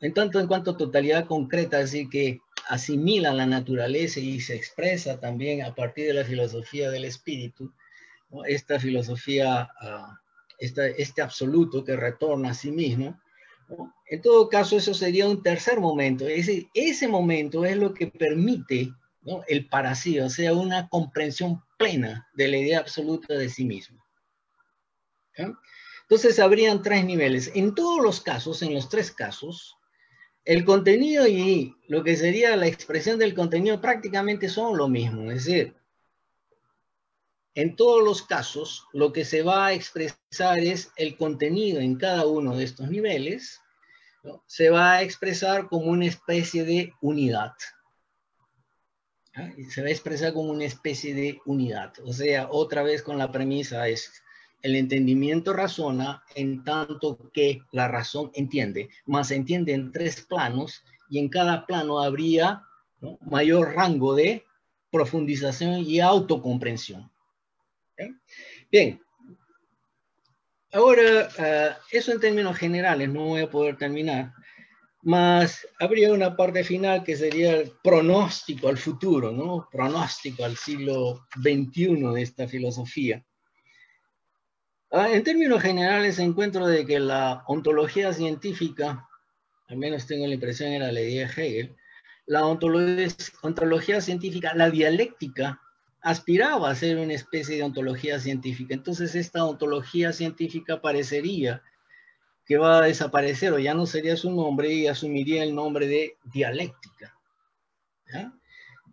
en tanto en cuanto totalidad concreta, así que asimila la naturaleza y se expresa también a partir de la filosofía del espíritu, esta filosofía, ah, este absoluto que retorna a sí mismo. En todo caso, eso sería un tercer momento. Ese, ese momento es lo que permite el para sí, o sea, una comprensión plena de la idea absoluta de sí mismo. Entonces habrían tres niveles. En todos los casos, en los tres casos, el contenido y lo que sería la expresión del contenido prácticamente son lo mismo. Es decir, en todos los casos, lo que se va a expresar es el contenido en cada uno de estos niveles, se va a expresar como una especie de unidad. Se va a expresar como una especie de unidad. O sea, otra vez con la premisa es el entendimiento razona en tanto que la razón entiende, más entiende en tres planos y en cada plano habría mayor rango de profundización y autocomprensión. Bien, ahora uh, eso en términos generales, no voy a poder terminar, más habría una parte final que sería el pronóstico al futuro, ¿no? Pronóstico al siglo XXI de esta filosofía. Ah, en términos generales, encuentro de que la ontología científica, al menos tengo la impresión era la idea de Hegel, la ontología, científica, la dialéctica, aspiraba a ser una especie de ontología científica. Entonces esta ontología científica parecería que va a desaparecer o ya no sería su nombre y asumiría el nombre de dialéctica.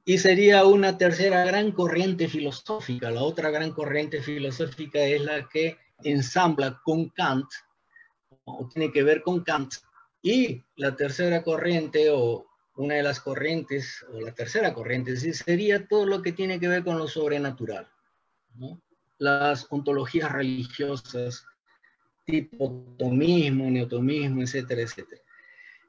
Y sería una tercera gran corriente filosófica. La otra gran corriente filosófica es la que ensambla con Kant, o tiene que ver con Kant, y la tercera corriente o una de las corrientes, o la tercera corriente, sería todo lo que tiene que ver con lo sobrenatural. Las ontologías religiosas, tipo tomismo, neotomismo, etcétera, etcétera.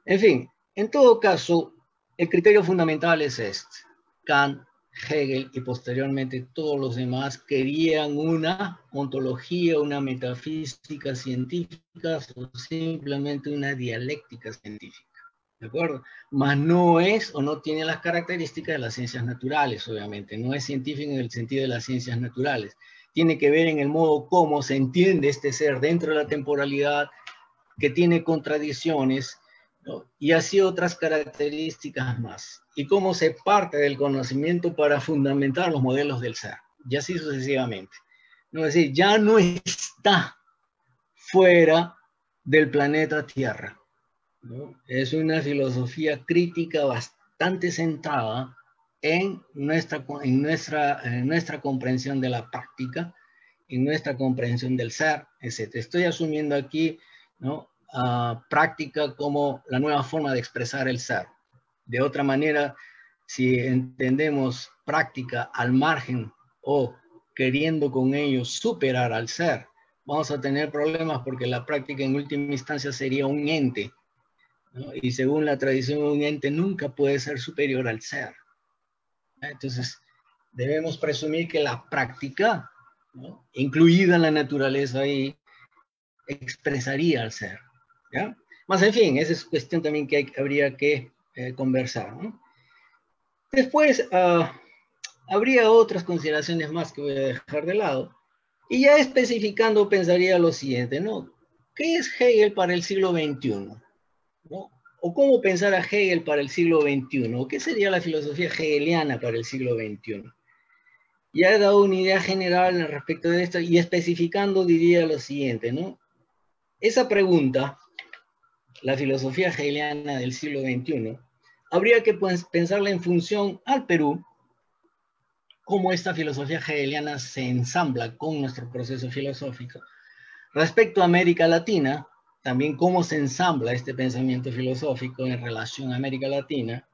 En fin, en todo caso, el criterio fundamental es este. Kant Hegel y posteriormente todos los demás querían una ontología, una metafísica científica o simplemente una dialéctica científica. ¿De acuerdo? Mas no es o no tiene las características de las ciencias naturales, obviamente. No es científico en el sentido de las ciencias naturales. Tiene que ver en el modo cómo se entiende este ser dentro de la temporalidad, que tiene contradicciones, y así otras características más. Y cómo se parte del conocimiento para fundamentar los modelos del ser, y así sucesivamente. ¿no? Es decir, ya no está fuera del planeta Tierra. Es una filosofía crítica bastante centrada en nuestra, en, nuestra, en nuestra comprensión de la práctica, en nuestra comprensión del ser, etc. Estoy asumiendo aquí ¿no? Práctica como la nueva forma de expresar el ser. De otra manera, si entendemos práctica al margen o queriendo con ello superar al ser, vamos a tener problemas porque la práctica en última instancia sería un ente y según la tradición un ente nunca puede ser superior al ser. Entonces, debemos presumir que la práctica, incluida la naturaleza ahí, expresaría al ser. ¿Ya? Más en fin, esa es cuestión también que habría que eh, conversar. Después, ah, habría otras consideraciones más que voy a dejar de lado. Y ya especificando, pensaría lo siguiente, ¿no? ¿Qué es Hegel para el siglo XXI? ¿O cómo pensar a Hegel para el siglo XXI? ¿O qué sería la filosofía hegeliana para el siglo XXI? Ya he dado una idea general respecto de esto y especificando diría lo siguiente, ¿no? Esa pregunta, la filosofía hegeliana del siglo XXI, habría que pues, pensarla en función al Perú, cómo esta filosofía hegeliana se ensambla con nuestro proceso filosófico. Respecto a América Latina, también cómo se ensambla este pensamiento filosófico en relación a América Latina,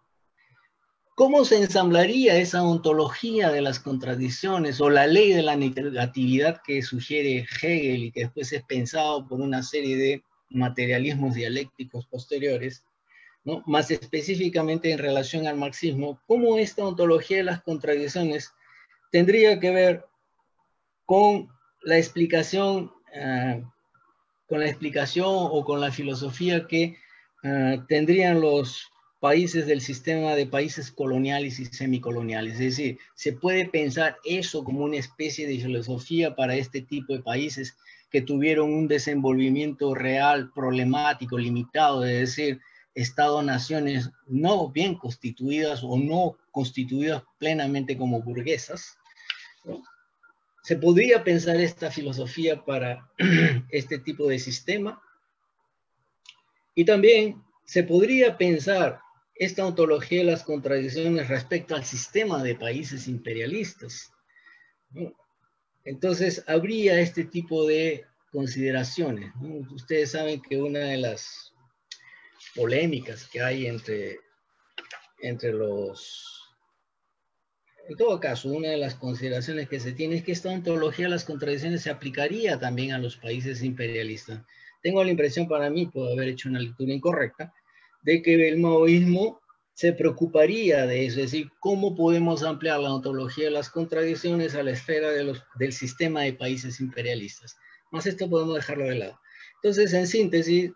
cómo se ensamblaría esa ontología de las contradicciones o la ley de la negatividad que sugiere Hegel y que después es pensado por una serie de materialismos dialécticos posteriores, más específicamente en relación al marxismo, cómo esta ontología de las contradicciones tendría que ver con la explicación, ah, con la explicación o con la filosofía que ah, tendrían los países del sistema de países coloniales y semicoloniales. Es decir, se puede pensar eso como una especie de filosofía para este tipo de países que tuvieron un desenvolvimiento real, problemático, limitado, es decir, Estado-naciones no bien constituidas o no constituidas plenamente como burguesas. Se podría pensar esta filosofía para este tipo de sistema. Y también se podría pensar esta ontología de las contradicciones respecto al sistema de países imperialistas. Entonces, habría este tipo de consideraciones. Ustedes saben que una de las polémicas que hay entre, entre los... En todo caso, una de las consideraciones que se tiene es que esta ontología de las contradicciones se aplicaría también a los países imperialistas. Tengo la impresión para mí, puedo haber hecho una lectura incorrecta, de que el maoísmo se preocuparía de eso, es decir, cómo podemos ampliar la ontología de las contradicciones a la esfera del sistema de países imperialistas. Más esto podemos dejarlo de lado. Entonces, en síntesis,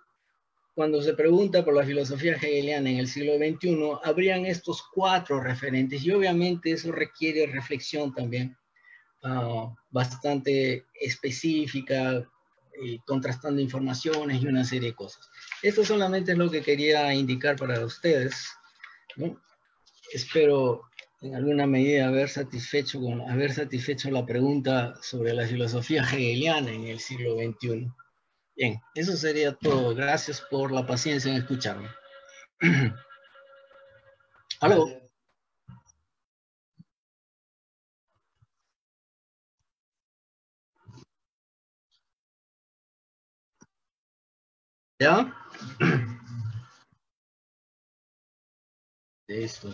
cuando se pregunta por la filosofía hegeliana en el siglo XXI, habrían estos cuatro referentes y obviamente eso requiere reflexión también ah, bastante específica, y contrastando informaciones y una serie de cosas. Esto solamente es lo que quería indicar para ustedes. Espero en alguna medida haber satisfecho, con, haber satisfecho la pregunta sobre la filosofía hegeliana en el siglo XXI. Bien, eso sería todo. Gracias por la paciencia en escucharme. Aló. ¿Ya? Listo.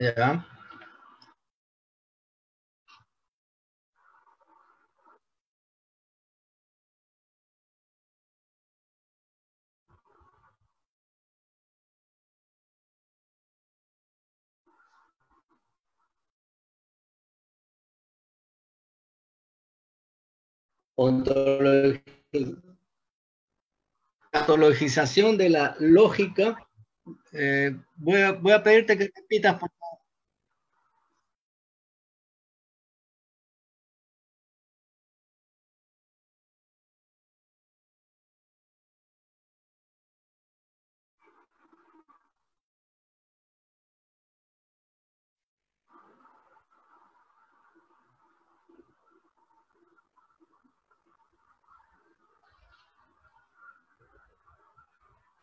Ya. Ontologización de la lógica. Eh, voy, a, voy a pedirte que repitas, por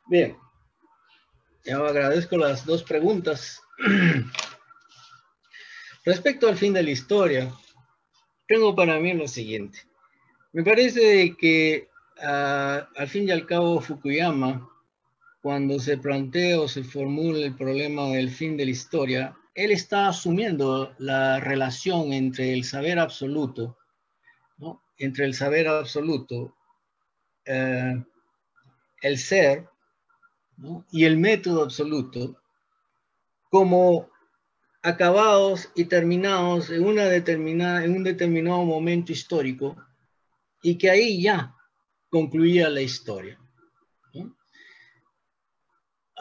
Bien. Yo agradezco las dos preguntas. Respecto al fin de la historia, tengo para mí lo siguiente. Me parece que al fin y al cabo Fukuyama, cuando se plantea o se formula el problema del fin de la historia, él está asumiendo la relación entre el saber absoluto, entre el saber absoluto, eh, el ser y el método absoluto como acabados y terminados en, una determinada, en un determinado momento histórico y que ahí ya concluía la historia.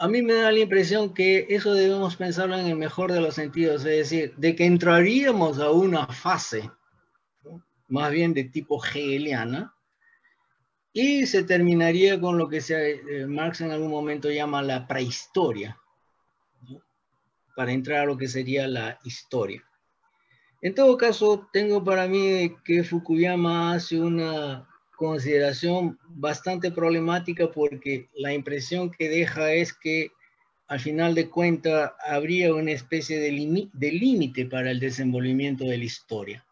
A mí me da la impresión que eso debemos pensarlo en el mejor de los sentidos, es decir, de que entraríamos a una fase más bien de tipo hegeliana, y se terminaría con lo que eh, Marx en algún momento llama la prehistoria, para entrar a lo que sería la historia. En todo caso, tengo para mí que Fukuyama hace una consideración bastante problemática porque la impresión que deja es que al final de cuentas habría una especie de límite para el desenvolvimiento de la historia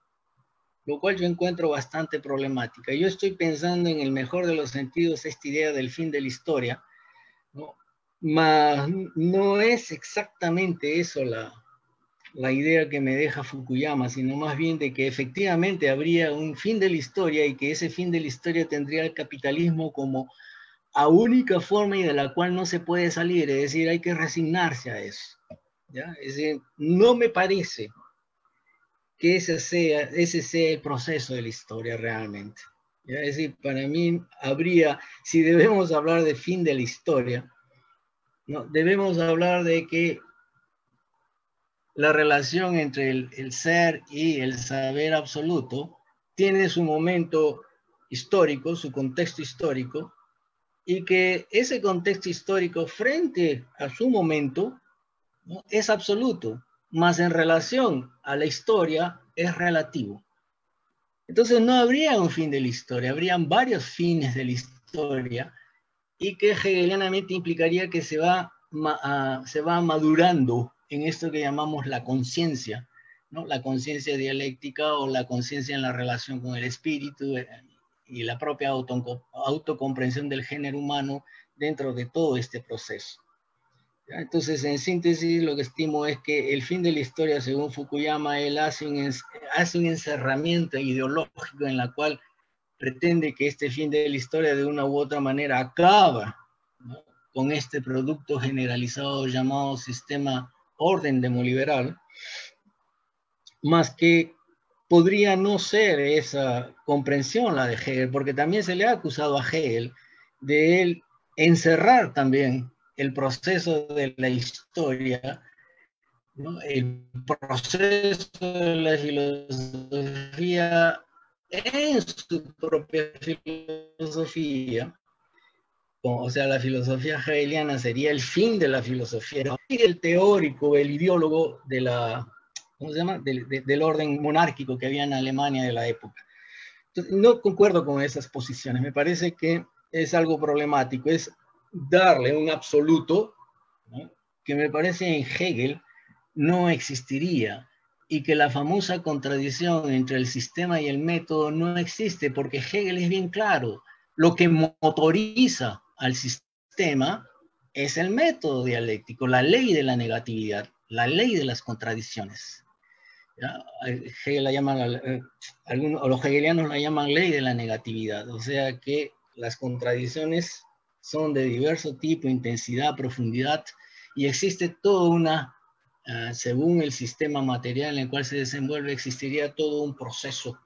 lo cual yo encuentro bastante problemática. Yo estoy pensando en el mejor de los sentidos esta idea del fin de la historia, ¿no? Mas no es exactamente eso la, la idea que me deja Fukuyama, sino más bien de que efectivamente habría un fin de la historia y que ese fin de la historia tendría el capitalismo como a única forma y de la cual no se puede salir, es decir, hay que resignarse a eso. ¿ya? Es decir, no me parece que ese sea, ese sea el proceso de la historia realmente. Es decir, para mí habría, si debemos hablar de fin de la historia, ¿no? debemos hablar de que la relación entre el, el ser y el saber absoluto tiene su momento histórico, su contexto histórico, y que ese contexto histórico frente a su momento ¿no? es absoluto más en relación a la historia es relativo. Entonces no habría un fin de la historia, habrían varios fines de la historia y que hegelianamente implicaría que se va, se va madurando en esto que llamamos la conciencia, ¿no? la conciencia dialéctica o la conciencia en la relación con el espíritu eh, y la propia autocomprensión del género humano dentro de todo este proceso. Entonces, en síntesis, lo que estimo es que el fin de la historia, según Fukuyama, él hace un, encerramiento ideológico en la cual pretende que este fin de la historia de una u otra manera acaba con este producto generalizado llamado sistema orden demoliberal, más que podría no ser esa comprensión la de Hegel, porque también se le ha acusado a Hegel de encerrar también el proceso de la historia, el proceso de la filosofía en su propia filosofía, o sea, la filosofía hegeliana sería el fin de la filosofía, el teórico, el ideólogo de la. Del, orden monárquico que había en Alemania de la época. No concuerdo con esas posiciones, me parece que es algo problemático, es darle un absoluto que me parece en Hegel no existiría y que la famosa contradicción entre el sistema y el método no existe porque Hegel es bien claro, lo que motoriza al sistema es el método dialéctico, la ley de la negatividad, la ley de las contradicciones. Hegel la llama, eh, algunos, los hegelianos la llaman ley de la negatividad, o sea que las contradicciones son de diverso tipo, intensidad, profundidad, y existe toda una, ah, según el sistema material en el cual se desenvuelve, existiría todo un proceso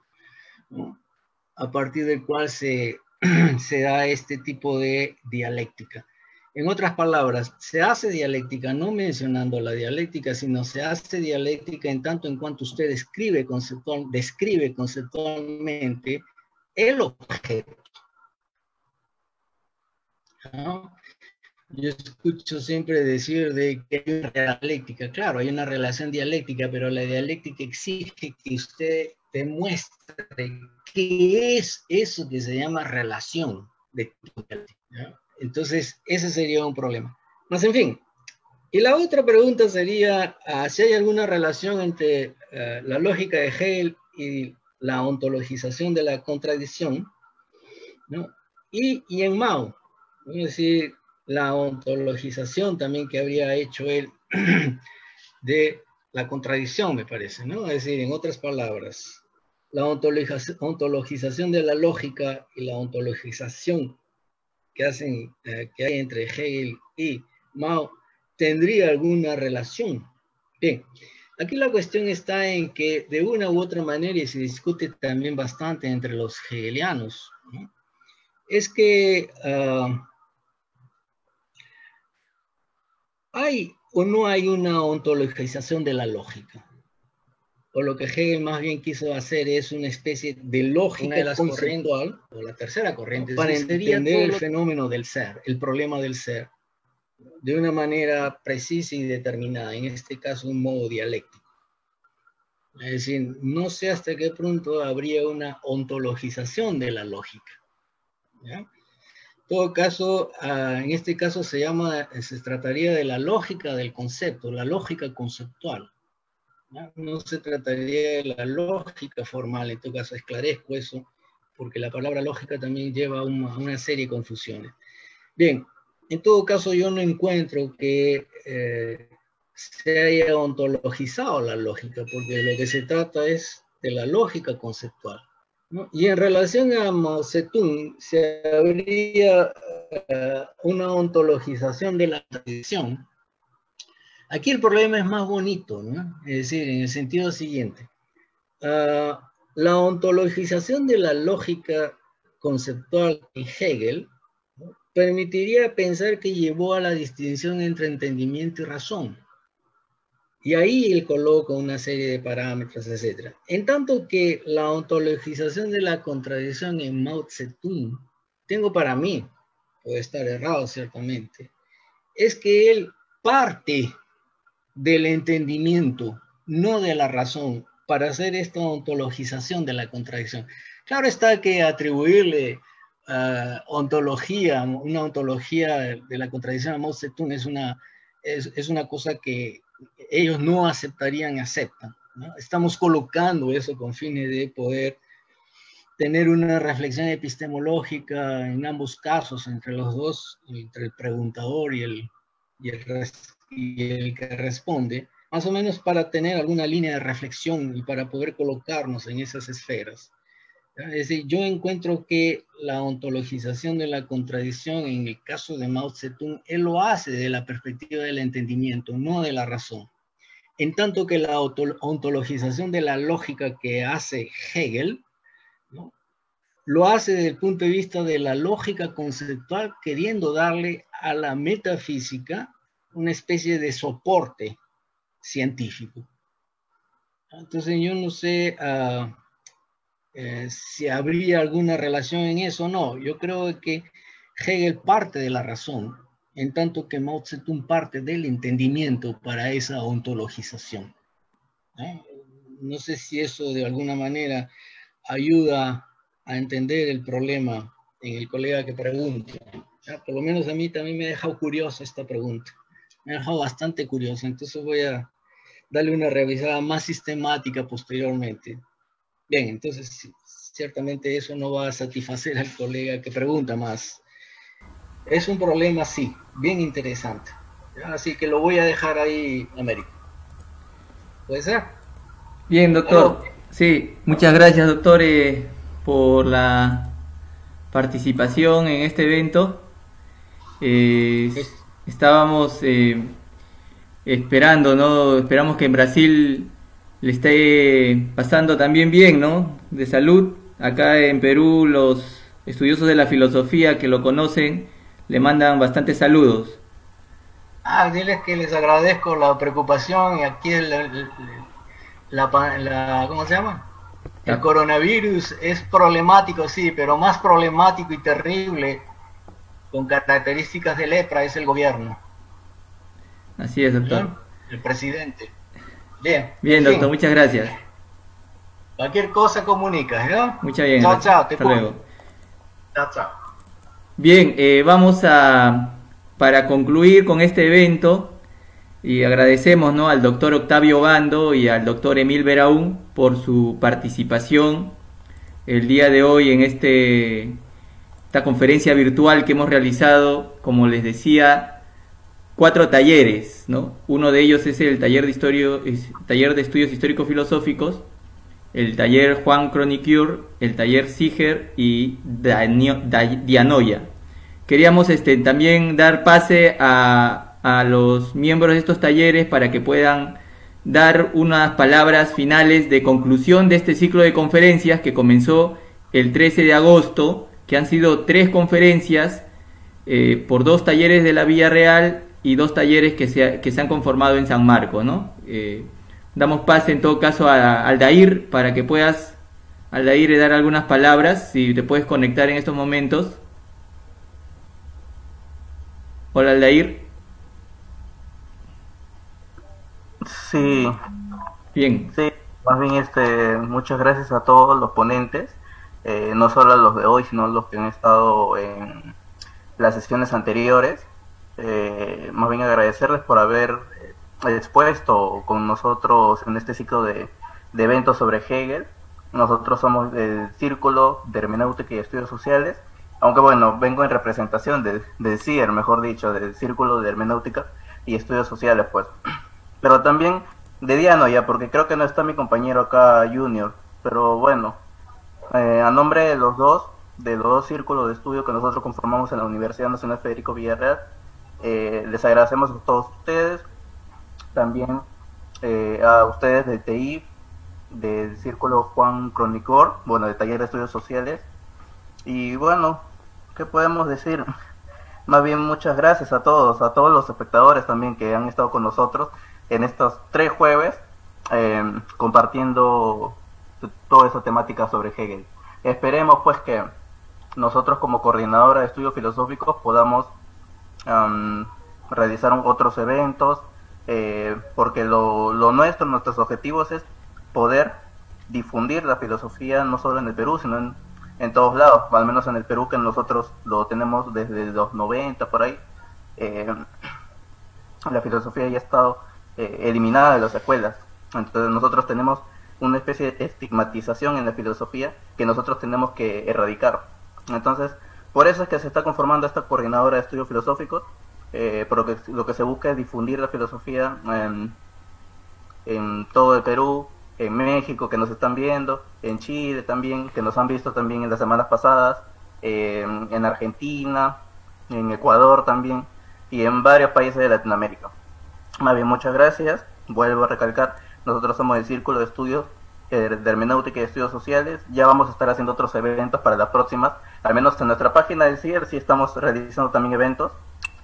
a partir del cual se, se da este tipo de dialéctica. En otras palabras, se hace dialéctica no mencionando la dialéctica, sino se hace dialéctica en tanto en cuanto usted describe conceptualmente el objeto. Yo escucho siempre decir de que hay una dialéctica. Claro, hay una relación dialéctica, pero la dialéctica exige que usted demuestre qué es eso que se llama relación. De, Entonces, ese sería un problema. Más en fin. Y la otra pregunta sería ah, si hay alguna relación entre ah, la lógica de Hegel y la ontologización de la contradicción, y, y en Mao, es decir, la ontologización también que habría hecho él de la contradicción, me parece, ¿no? Es decir, en otras palabras, la ontologización de la lógica y la ontologización que, hacen, eh, que hay entre Hegel y Mao tendría alguna relación. Bien, aquí la cuestión está en que de una u otra manera, y se discute también bastante entre los hegelianos, es que ah, hay o no hay una ontologización de la lógica. O lo que Hegel más bien quiso hacer es una especie de lógica de conceptual, o la tercera corriente, para entender el fenómeno del ser, el problema del ser, de una manera precisa y determinada, en este caso un modo dialéctico. Es decir, no sé hasta qué punto habría una ontologización de la lógica. ¿ya? Todo caso, ah, en este caso se llama, se trataría de la lógica del concepto, la lógica conceptual. ¿no? se trataría de la lógica formal, en todo caso esclarezco eso, porque la palabra lógica también lleva a una, serie de confusiones. Bien, en todo caso yo no encuentro que eh, se haya ontologizado la lógica, porque de lo que se trata es de la lógica conceptual. Y en relación a Mao Zedong, se habría eh, una ontologización de la tradición. Aquí el problema es más bonito. Es decir, en el sentido siguiente. Ah, la ontologización de la lógica conceptual de Hegel permitiría pensar que llevó a la distinción entre entendimiento y razón. Y ahí él coloca una serie de parámetros, etc. En tanto que la ontologización de la contradicción en Mao Zedong, tengo para mí, puede estar errado ciertamente, es que él parte del entendimiento, no de la razón, para hacer esta ontologización de la contradicción. Claro está que atribuirle uh, ontología, una ontología de la contradicción a Mao Zedong es una, es, es una cosa que ellos no aceptarían aceptan. Estamos colocando eso con fines de poder tener una reflexión epistemológica en ambos casos, entre los dos, entre el preguntador y el, y el que responde, más o menos para tener alguna línea de reflexión y para poder colocarnos en esas esferas. Es decir, yo encuentro que la ontologización de la contradicción en el caso de Mao Zedong, él lo hace de la perspectiva del entendimiento, no de la razón. En tanto que la ontologización de la lógica que hace Hegel, lo hace desde el punto de vista de la lógica conceptual, queriendo darle a la metafísica una especie de soporte científico. Entonces yo no sé... Uh, eh, si habría alguna relación en eso, no. Yo creo que Hegel parte de la razón, en tanto que Mao Zedong parte del entendimiento para esa ontologización. ¿eh? No sé si eso de alguna manera ayuda a entender el problema en el colega que pregunta. Por lo menos a mí también me ha dejado curiosa esta pregunta. Me ha dejado bastante curiosa, entonces voy a darle una revisada más sistemática posteriormente. Bien, entonces ciertamente eso no va a satisfacer al colega que pregunta más. Es un problema, sí, bien interesante. Así que lo voy a dejar ahí, Américo. ¿Puede ser? Bien, doctor. Sí, muchas gracias, doctor, eh, por la participación en este evento. Eh, estábamos eh, esperando, ¿no? Esperamos que en Brasil le esté pasando también bien, ¿no? De salud. Acá en Perú los estudiosos de la filosofía que lo conocen le mandan bastantes saludos. Ah, diles que les agradezco la preocupación y aquí el, la, ¿cómo se llama? El coronavirus es problemático, sí, pero más problemático y terrible con características de lepra es el gobierno. Así es, doctor. El presidente. Bien. Bien, doctor, muchas gracias. Cualquier cosa comunica, ¿no? Muchas bien. Chao, chao. Hasta luego. Chao, chao. Bien, eh, vamos a, para concluir con este evento, y agradecemos ¿no? al doctor Octavio Bando y al doctor Emil Beraún por su participación el día de hoy en este, esta conferencia virtual que hemos realizado, como les decía, cuatro talleres. ¿no? Uno de ellos es el taller de, historio, taller de estudios histórico-filosóficos, el taller Juan Cronicure, el taller Siger y Dianoia. Queríamos este, también dar pase a a los miembros de estos talleres para que puedan dar unas palabras finales de conclusión de este ciclo de conferencias que comenzó el 13 de agosto, que han sido tres conferencias eh, por dos talleres de la Villa Real y dos talleres que se, que se han conformado en San Marcos. ¿no? Eh, damos pase en todo caso a Aldair para que puedas, Aldair, dar algunas palabras, si te puedes conectar en estos momentos. Hola Aldair. Sí. Bien. Sí, más bien este, muchas gracias a todos los ponentes, eh, no solo a los de hoy, sino a los que han estado en las sesiones anteriores. Eh, más bien agradecerles por haber expuesto con nosotros en este ciclo de, eventos sobre Hegel. Nosotros somos el Círculo de Hermenéutica y Estudios Sociales, aunque bueno, vengo en representación del, del CIER, mejor dicho, del Círculo de Hermenéutica y Estudios Sociales, pues pero también de Diano ya, porque creo que no está mi compañero acá, Junior. Pero bueno, eh, a nombre de los dos, de los dos círculos de estudio que nosotros conformamos en la Universidad Nacional Federico Villarreal, eh, les agradecemos a todos ustedes, también eh, a ustedes de TI, del Círculo Juan Cronicor, bueno, de Taller de Estudios Sociales. Y bueno, ¿qué podemos decir? Más bien muchas gracias a todos, a todos los espectadores también que han estado con nosotros en estos tres jueves em, compartiendo toda esa temática sobre Hegel. Esperemos pues que nosotros como coordinadora de estudios filosóficos podamos em, realizar otros eventos, eh, porque lo, nuestro, nuestros objetivos es poder difundir la filosofía no solo en el Perú, sino en, todos lados, al menos en el Perú que nosotros lo tenemos desde los 90 por ahí. Em, la filosofía ya ha estado eh, eliminada de las escuelas. Entonces nosotros tenemos una especie de estigmatización en la filosofía que nosotros tenemos que erradicar. Entonces, por eso es que se está conformando esta coordinadora de estudios filosóficos, eh, lo que se busca es difundir la filosofía en, todo el Perú, en México, que nos están viendo, en Chile también, que nos han visto también en las semanas pasadas, en Argentina, en Ecuador también, y en varios países de Latinoamérica. Más bien, muchas gracias. Vuelvo a recalcar, nosotros somos el Círculo de Estudios de Hermenéutica y Estudios Sociales. Ya vamos a estar haciendo otros eventos para las próximas. Al menos en nuestra página del CIER sí estamos realizando también eventos.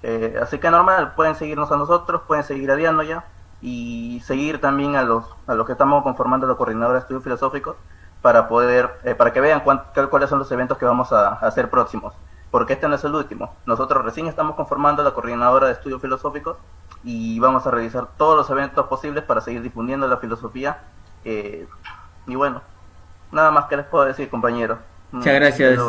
Eh, así que normal, pueden seguirnos a nosotros, pueden seguir a Diano ya y seguir también a los, a los que estamos conformando la coordinadora de estudios filosóficos para poder, eh, para que vean cuáles son los eventos que vamos a, a hacer próximos. Porque este no es el último. Nosotros recién estamos conformando la coordinadora de estudios filosóficos y vamos a realizar todos los eventos posibles para seguir difundiendo la filosofía. Eh, y bueno, nada más que les puedo decir, compañero. Muchas gracias.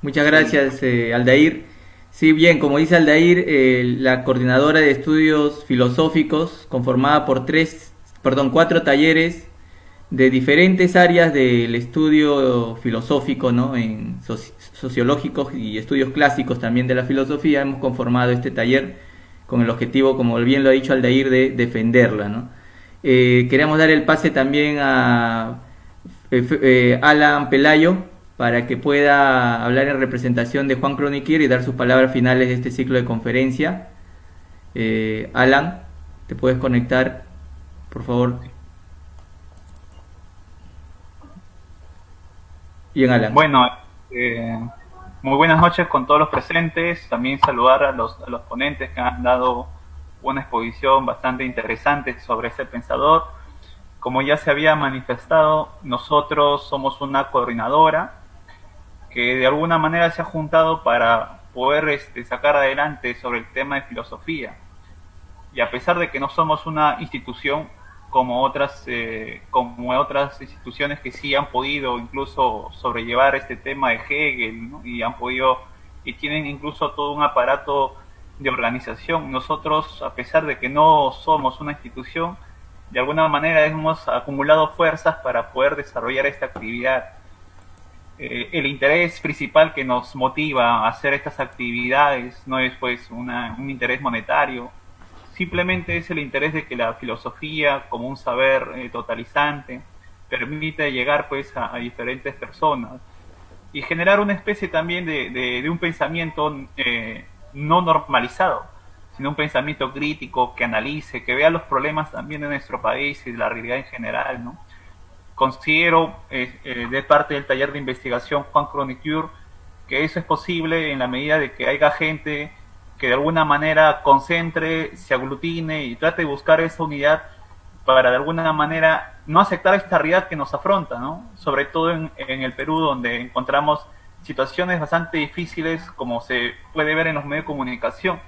Muchas gracias, eh, Aldair. Sí, bien, como dice Aldair, eh, la coordinadora de estudios filosóficos, conformada por tres, perdón, cuatro talleres de diferentes áreas del estudio filosófico, ¿no? En sociológicos y estudios clásicos también de la filosofía, hemos conformado este taller con el objetivo, como bien lo ha dicho Aldair, de defenderla. ¿no? Eh, queremos dar el pase también a eh, eh, Alan Pelayo para que pueda hablar en representación de Juan Croniquier y dar sus palabras finales de este ciclo de conferencia. Alan, ¿te puedes conectar, por favor? Bien, Alan. Bueno, muy buenas noches con todos los presentes. También saludar a los, a los ponentes que han dado una exposición bastante interesante sobre ese pensador. Como ya se había manifestado, nosotros somos una coordinadora que de alguna manera se ha juntado para poder este, sacar adelante sobre el tema de filosofía. Y a pesar de que no somos una institución como otras, eh, como otras instituciones que sí han podido incluso sobrellevar este tema de Hegel y han podido y tienen incluso todo un aparato de organización. Nosotros, a pesar de que no somos una institución, de alguna manera hemos acumulado fuerzas para poder desarrollar esta actividad. Eh, el interés principal que nos motiva a hacer estas actividades no es pues un interés monetario, simplemente es el interés de que la filosofía como un saber eh, totalizante permite llegar pues a, diferentes personas y generar una especie también de, un pensamiento eh, no normalizado, sino un pensamiento crítico que analice, que vea los problemas también de nuestro país y de la realidad en general, ¿no? Considero, eh, de parte del taller de investigación Juan Chronicure, que eso es posible en la medida de que haya gente que de alguna manera concentre, se aglutine y trate de buscar esa unidad para de alguna manera no aceptar esta realidad que nos afronta, ¿no? Sobre todo en, el Perú, donde encontramos situaciones bastante difíciles, como se puede ver en los medios de comunicación,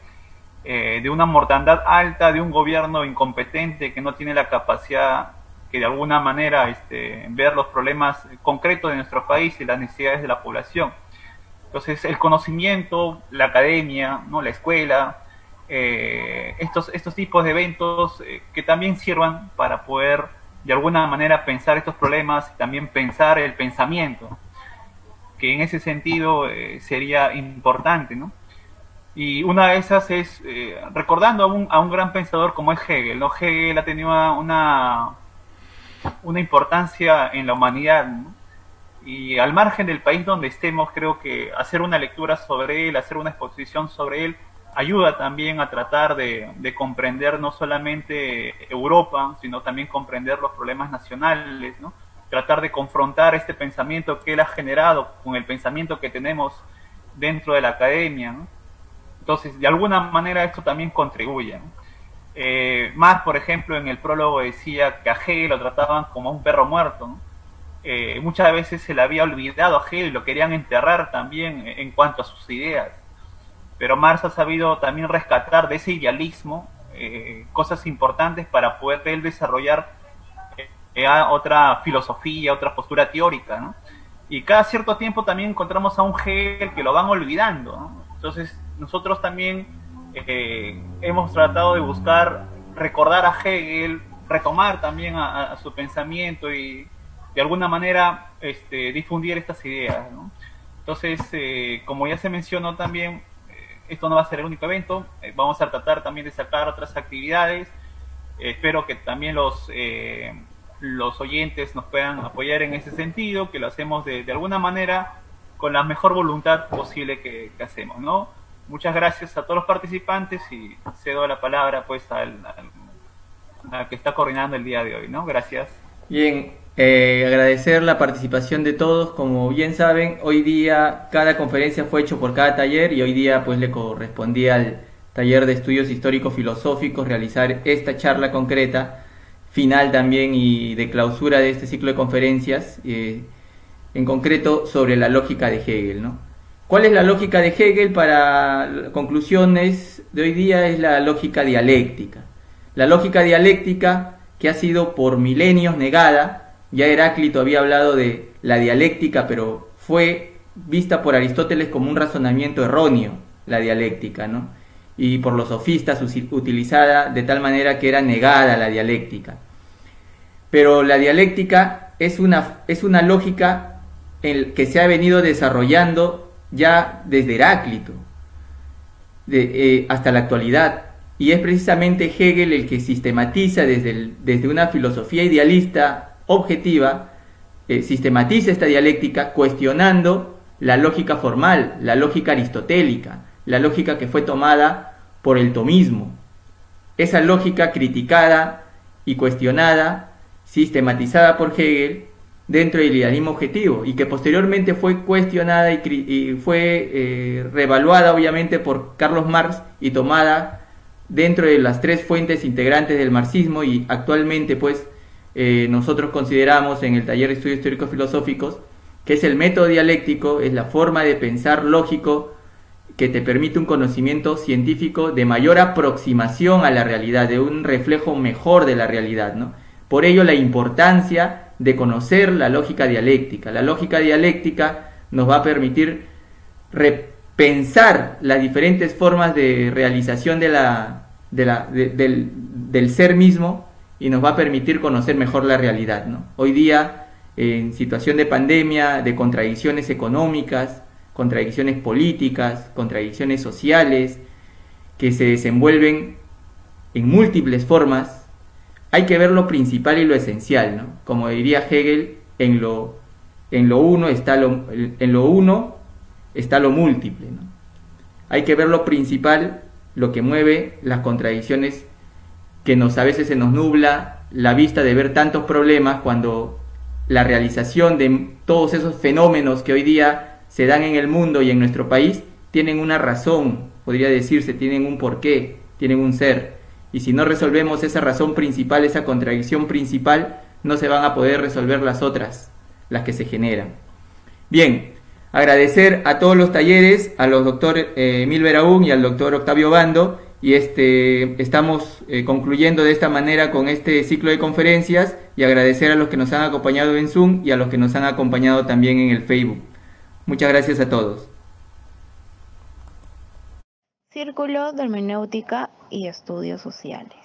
eh, de una mortandad alta, de un gobierno incompetente que no tiene la capacidad que de alguna manera este, ver los problemas concretos de nuestro país y las necesidades de la población. Entonces, el conocimiento, la academia, ¿no? la escuela, eh, estos, estos tipos de eventos eh, que también sirvan para poder de alguna manera pensar estos problemas y también pensar el pensamiento, que en ese sentido eh, sería importante, ¿no? Y una de esas es recordando a un, a un, gran pensador como es Hegel, ¿no? Hegel ha tenido una, una importancia en la humanidad, y al margen del país donde estemos, creo que hacer una lectura sobre él, hacer una exposición sobre él, ayuda también a tratar de, comprender no solamente Europa, sino también comprender los problemas nacionales, ¿no? Tratar de confrontar este pensamiento que él ha generado con el pensamiento que tenemos dentro de la academia. Entonces, de alguna manera esto también contribuye. Eh, más, por ejemplo, en el prólogo decía que a Hegel lo trataban como un perro muerto. ¿no? Eh, muchas veces se le había olvidado a Hegel y lo querían enterrar también en cuanto a sus ideas. Pero Marx ha sabido también rescatar de ese idealismo eh, cosas importantes para poder él desarrollar otra filosofía, otra postura teórica. Y cada cierto tiempo también encontramos a un Hegel que lo van olvidando. Entonces nosotros también hemos tratado de buscar recordar a Hegel, retomar también a su pensamiento y de alguna manera este, difundir estas ideas. Entonces, eh, como ya se mencionó también, eh, esto no va a ser el único evento, eh, vamos a tratar también de sacar otras actividades. espero que también los, los oyentes nos puedan apoyar en ese sentido, que lo hacemos de, alguna manera con la mejor voluntad posible que, hacemos. ¿no? Muchas gracias a todos los participantes y cedo la palabra pues al, al que está coordinando el día de hoy. ¿no? Gracias. Bien, eh, agradecer la participación de todos. Como bien saben, hoy día cada conferencia fue hecho por cada taller y hoy día pues le correspondía al taller de estudios históricos filosóficos realizar esta charla concreta, final también y de clausura de este ciclo de conferencias, eh, en concreto sobre la lógica de Hegel. ¿no? ¿Cuál es la lógica de Hegel para conclusiones de hoy día? Es la lógica dialéctica. La lógica dialéctica que ha sido por milenios negada, ya Heráclito había hablado de la dialéctica, pero fue vista por Aristóteles como un razonamiento erróneo, la dialéctica, ¿no? Y por los sofistas utilizada de tal manera que era negada la dialéctica. Pero la dialéctica es una, es una lógica en que se ha venido desarrollando ya desde Heráclito eh, hasta la actualidad. Y es precisamente Hegel el que sistematiza desde, desde una filosofía idealista objetiva, eh, sistematiza esta dialéctica cuestionando la lógica formal, la lógica aristotélica, la lógica que fue tomada por el tomismo. Esa lógica criticada y cuestionada, sistematizada por Hegel dentro del idealismo objetivo y que posteriormente fue cuestionada y, fue eh, revaluada obviamente por Carlos Marx y tomada dentro de las tres fuentes integrantes del marxismo y actualmente pues eh, nosotros consideramos en el taller de estudios históricos filosóficos que es el método dialéctico, es la forma de pensar lógico que te permite un conocimiento científico de mayor aproximación a la realidad, de un reflejo mejor de la realidad. ¿no? Por ello la importancia de conocer la lógica dialéctica. La lógica dialéctica nos va a permitir pensar las diferentes formas de realización del, del, ser mismo y nos va a permitir conocer mejor la realidad. ¿no? Hoy día, en situación de pandemia, de contradicciones económicas, contradicciones políticas, contradicciones sociales, que se desenvuelven en múltiples formas, hay que ver lo principal y lo esencial, ¿no? Como diría Hegel, en lo, en lo uno está lo, en lo uno está lo múltiple. Hay que ver lo principal, lo que mueve las contradicciones que nos a veces se nos nubla la vista de ver tantos problemas cuando la realización de todos esos fenómenos que hoy día se dan en el mundo y en nuestro país tienen una razón, podría decirse, tienen un porqué, tienen un ser. Y si no resolvemos esa razón principal, esa contradicción principal, no se van a poder resolver las otras, las que se generan. Bien, agradecer a todos los talleres, a los doctores eh, Emil y al doctor Octavio Bando, y este, estamos eh, concluyendo de esta manera con este ciclo de conferencias y agradecer a los que nos han acompañado en Zoom y a los que nos han acompañado también en el Facebook. Muchas gracias a todos. Círculo de Hermenéutica y Estudios Sociales.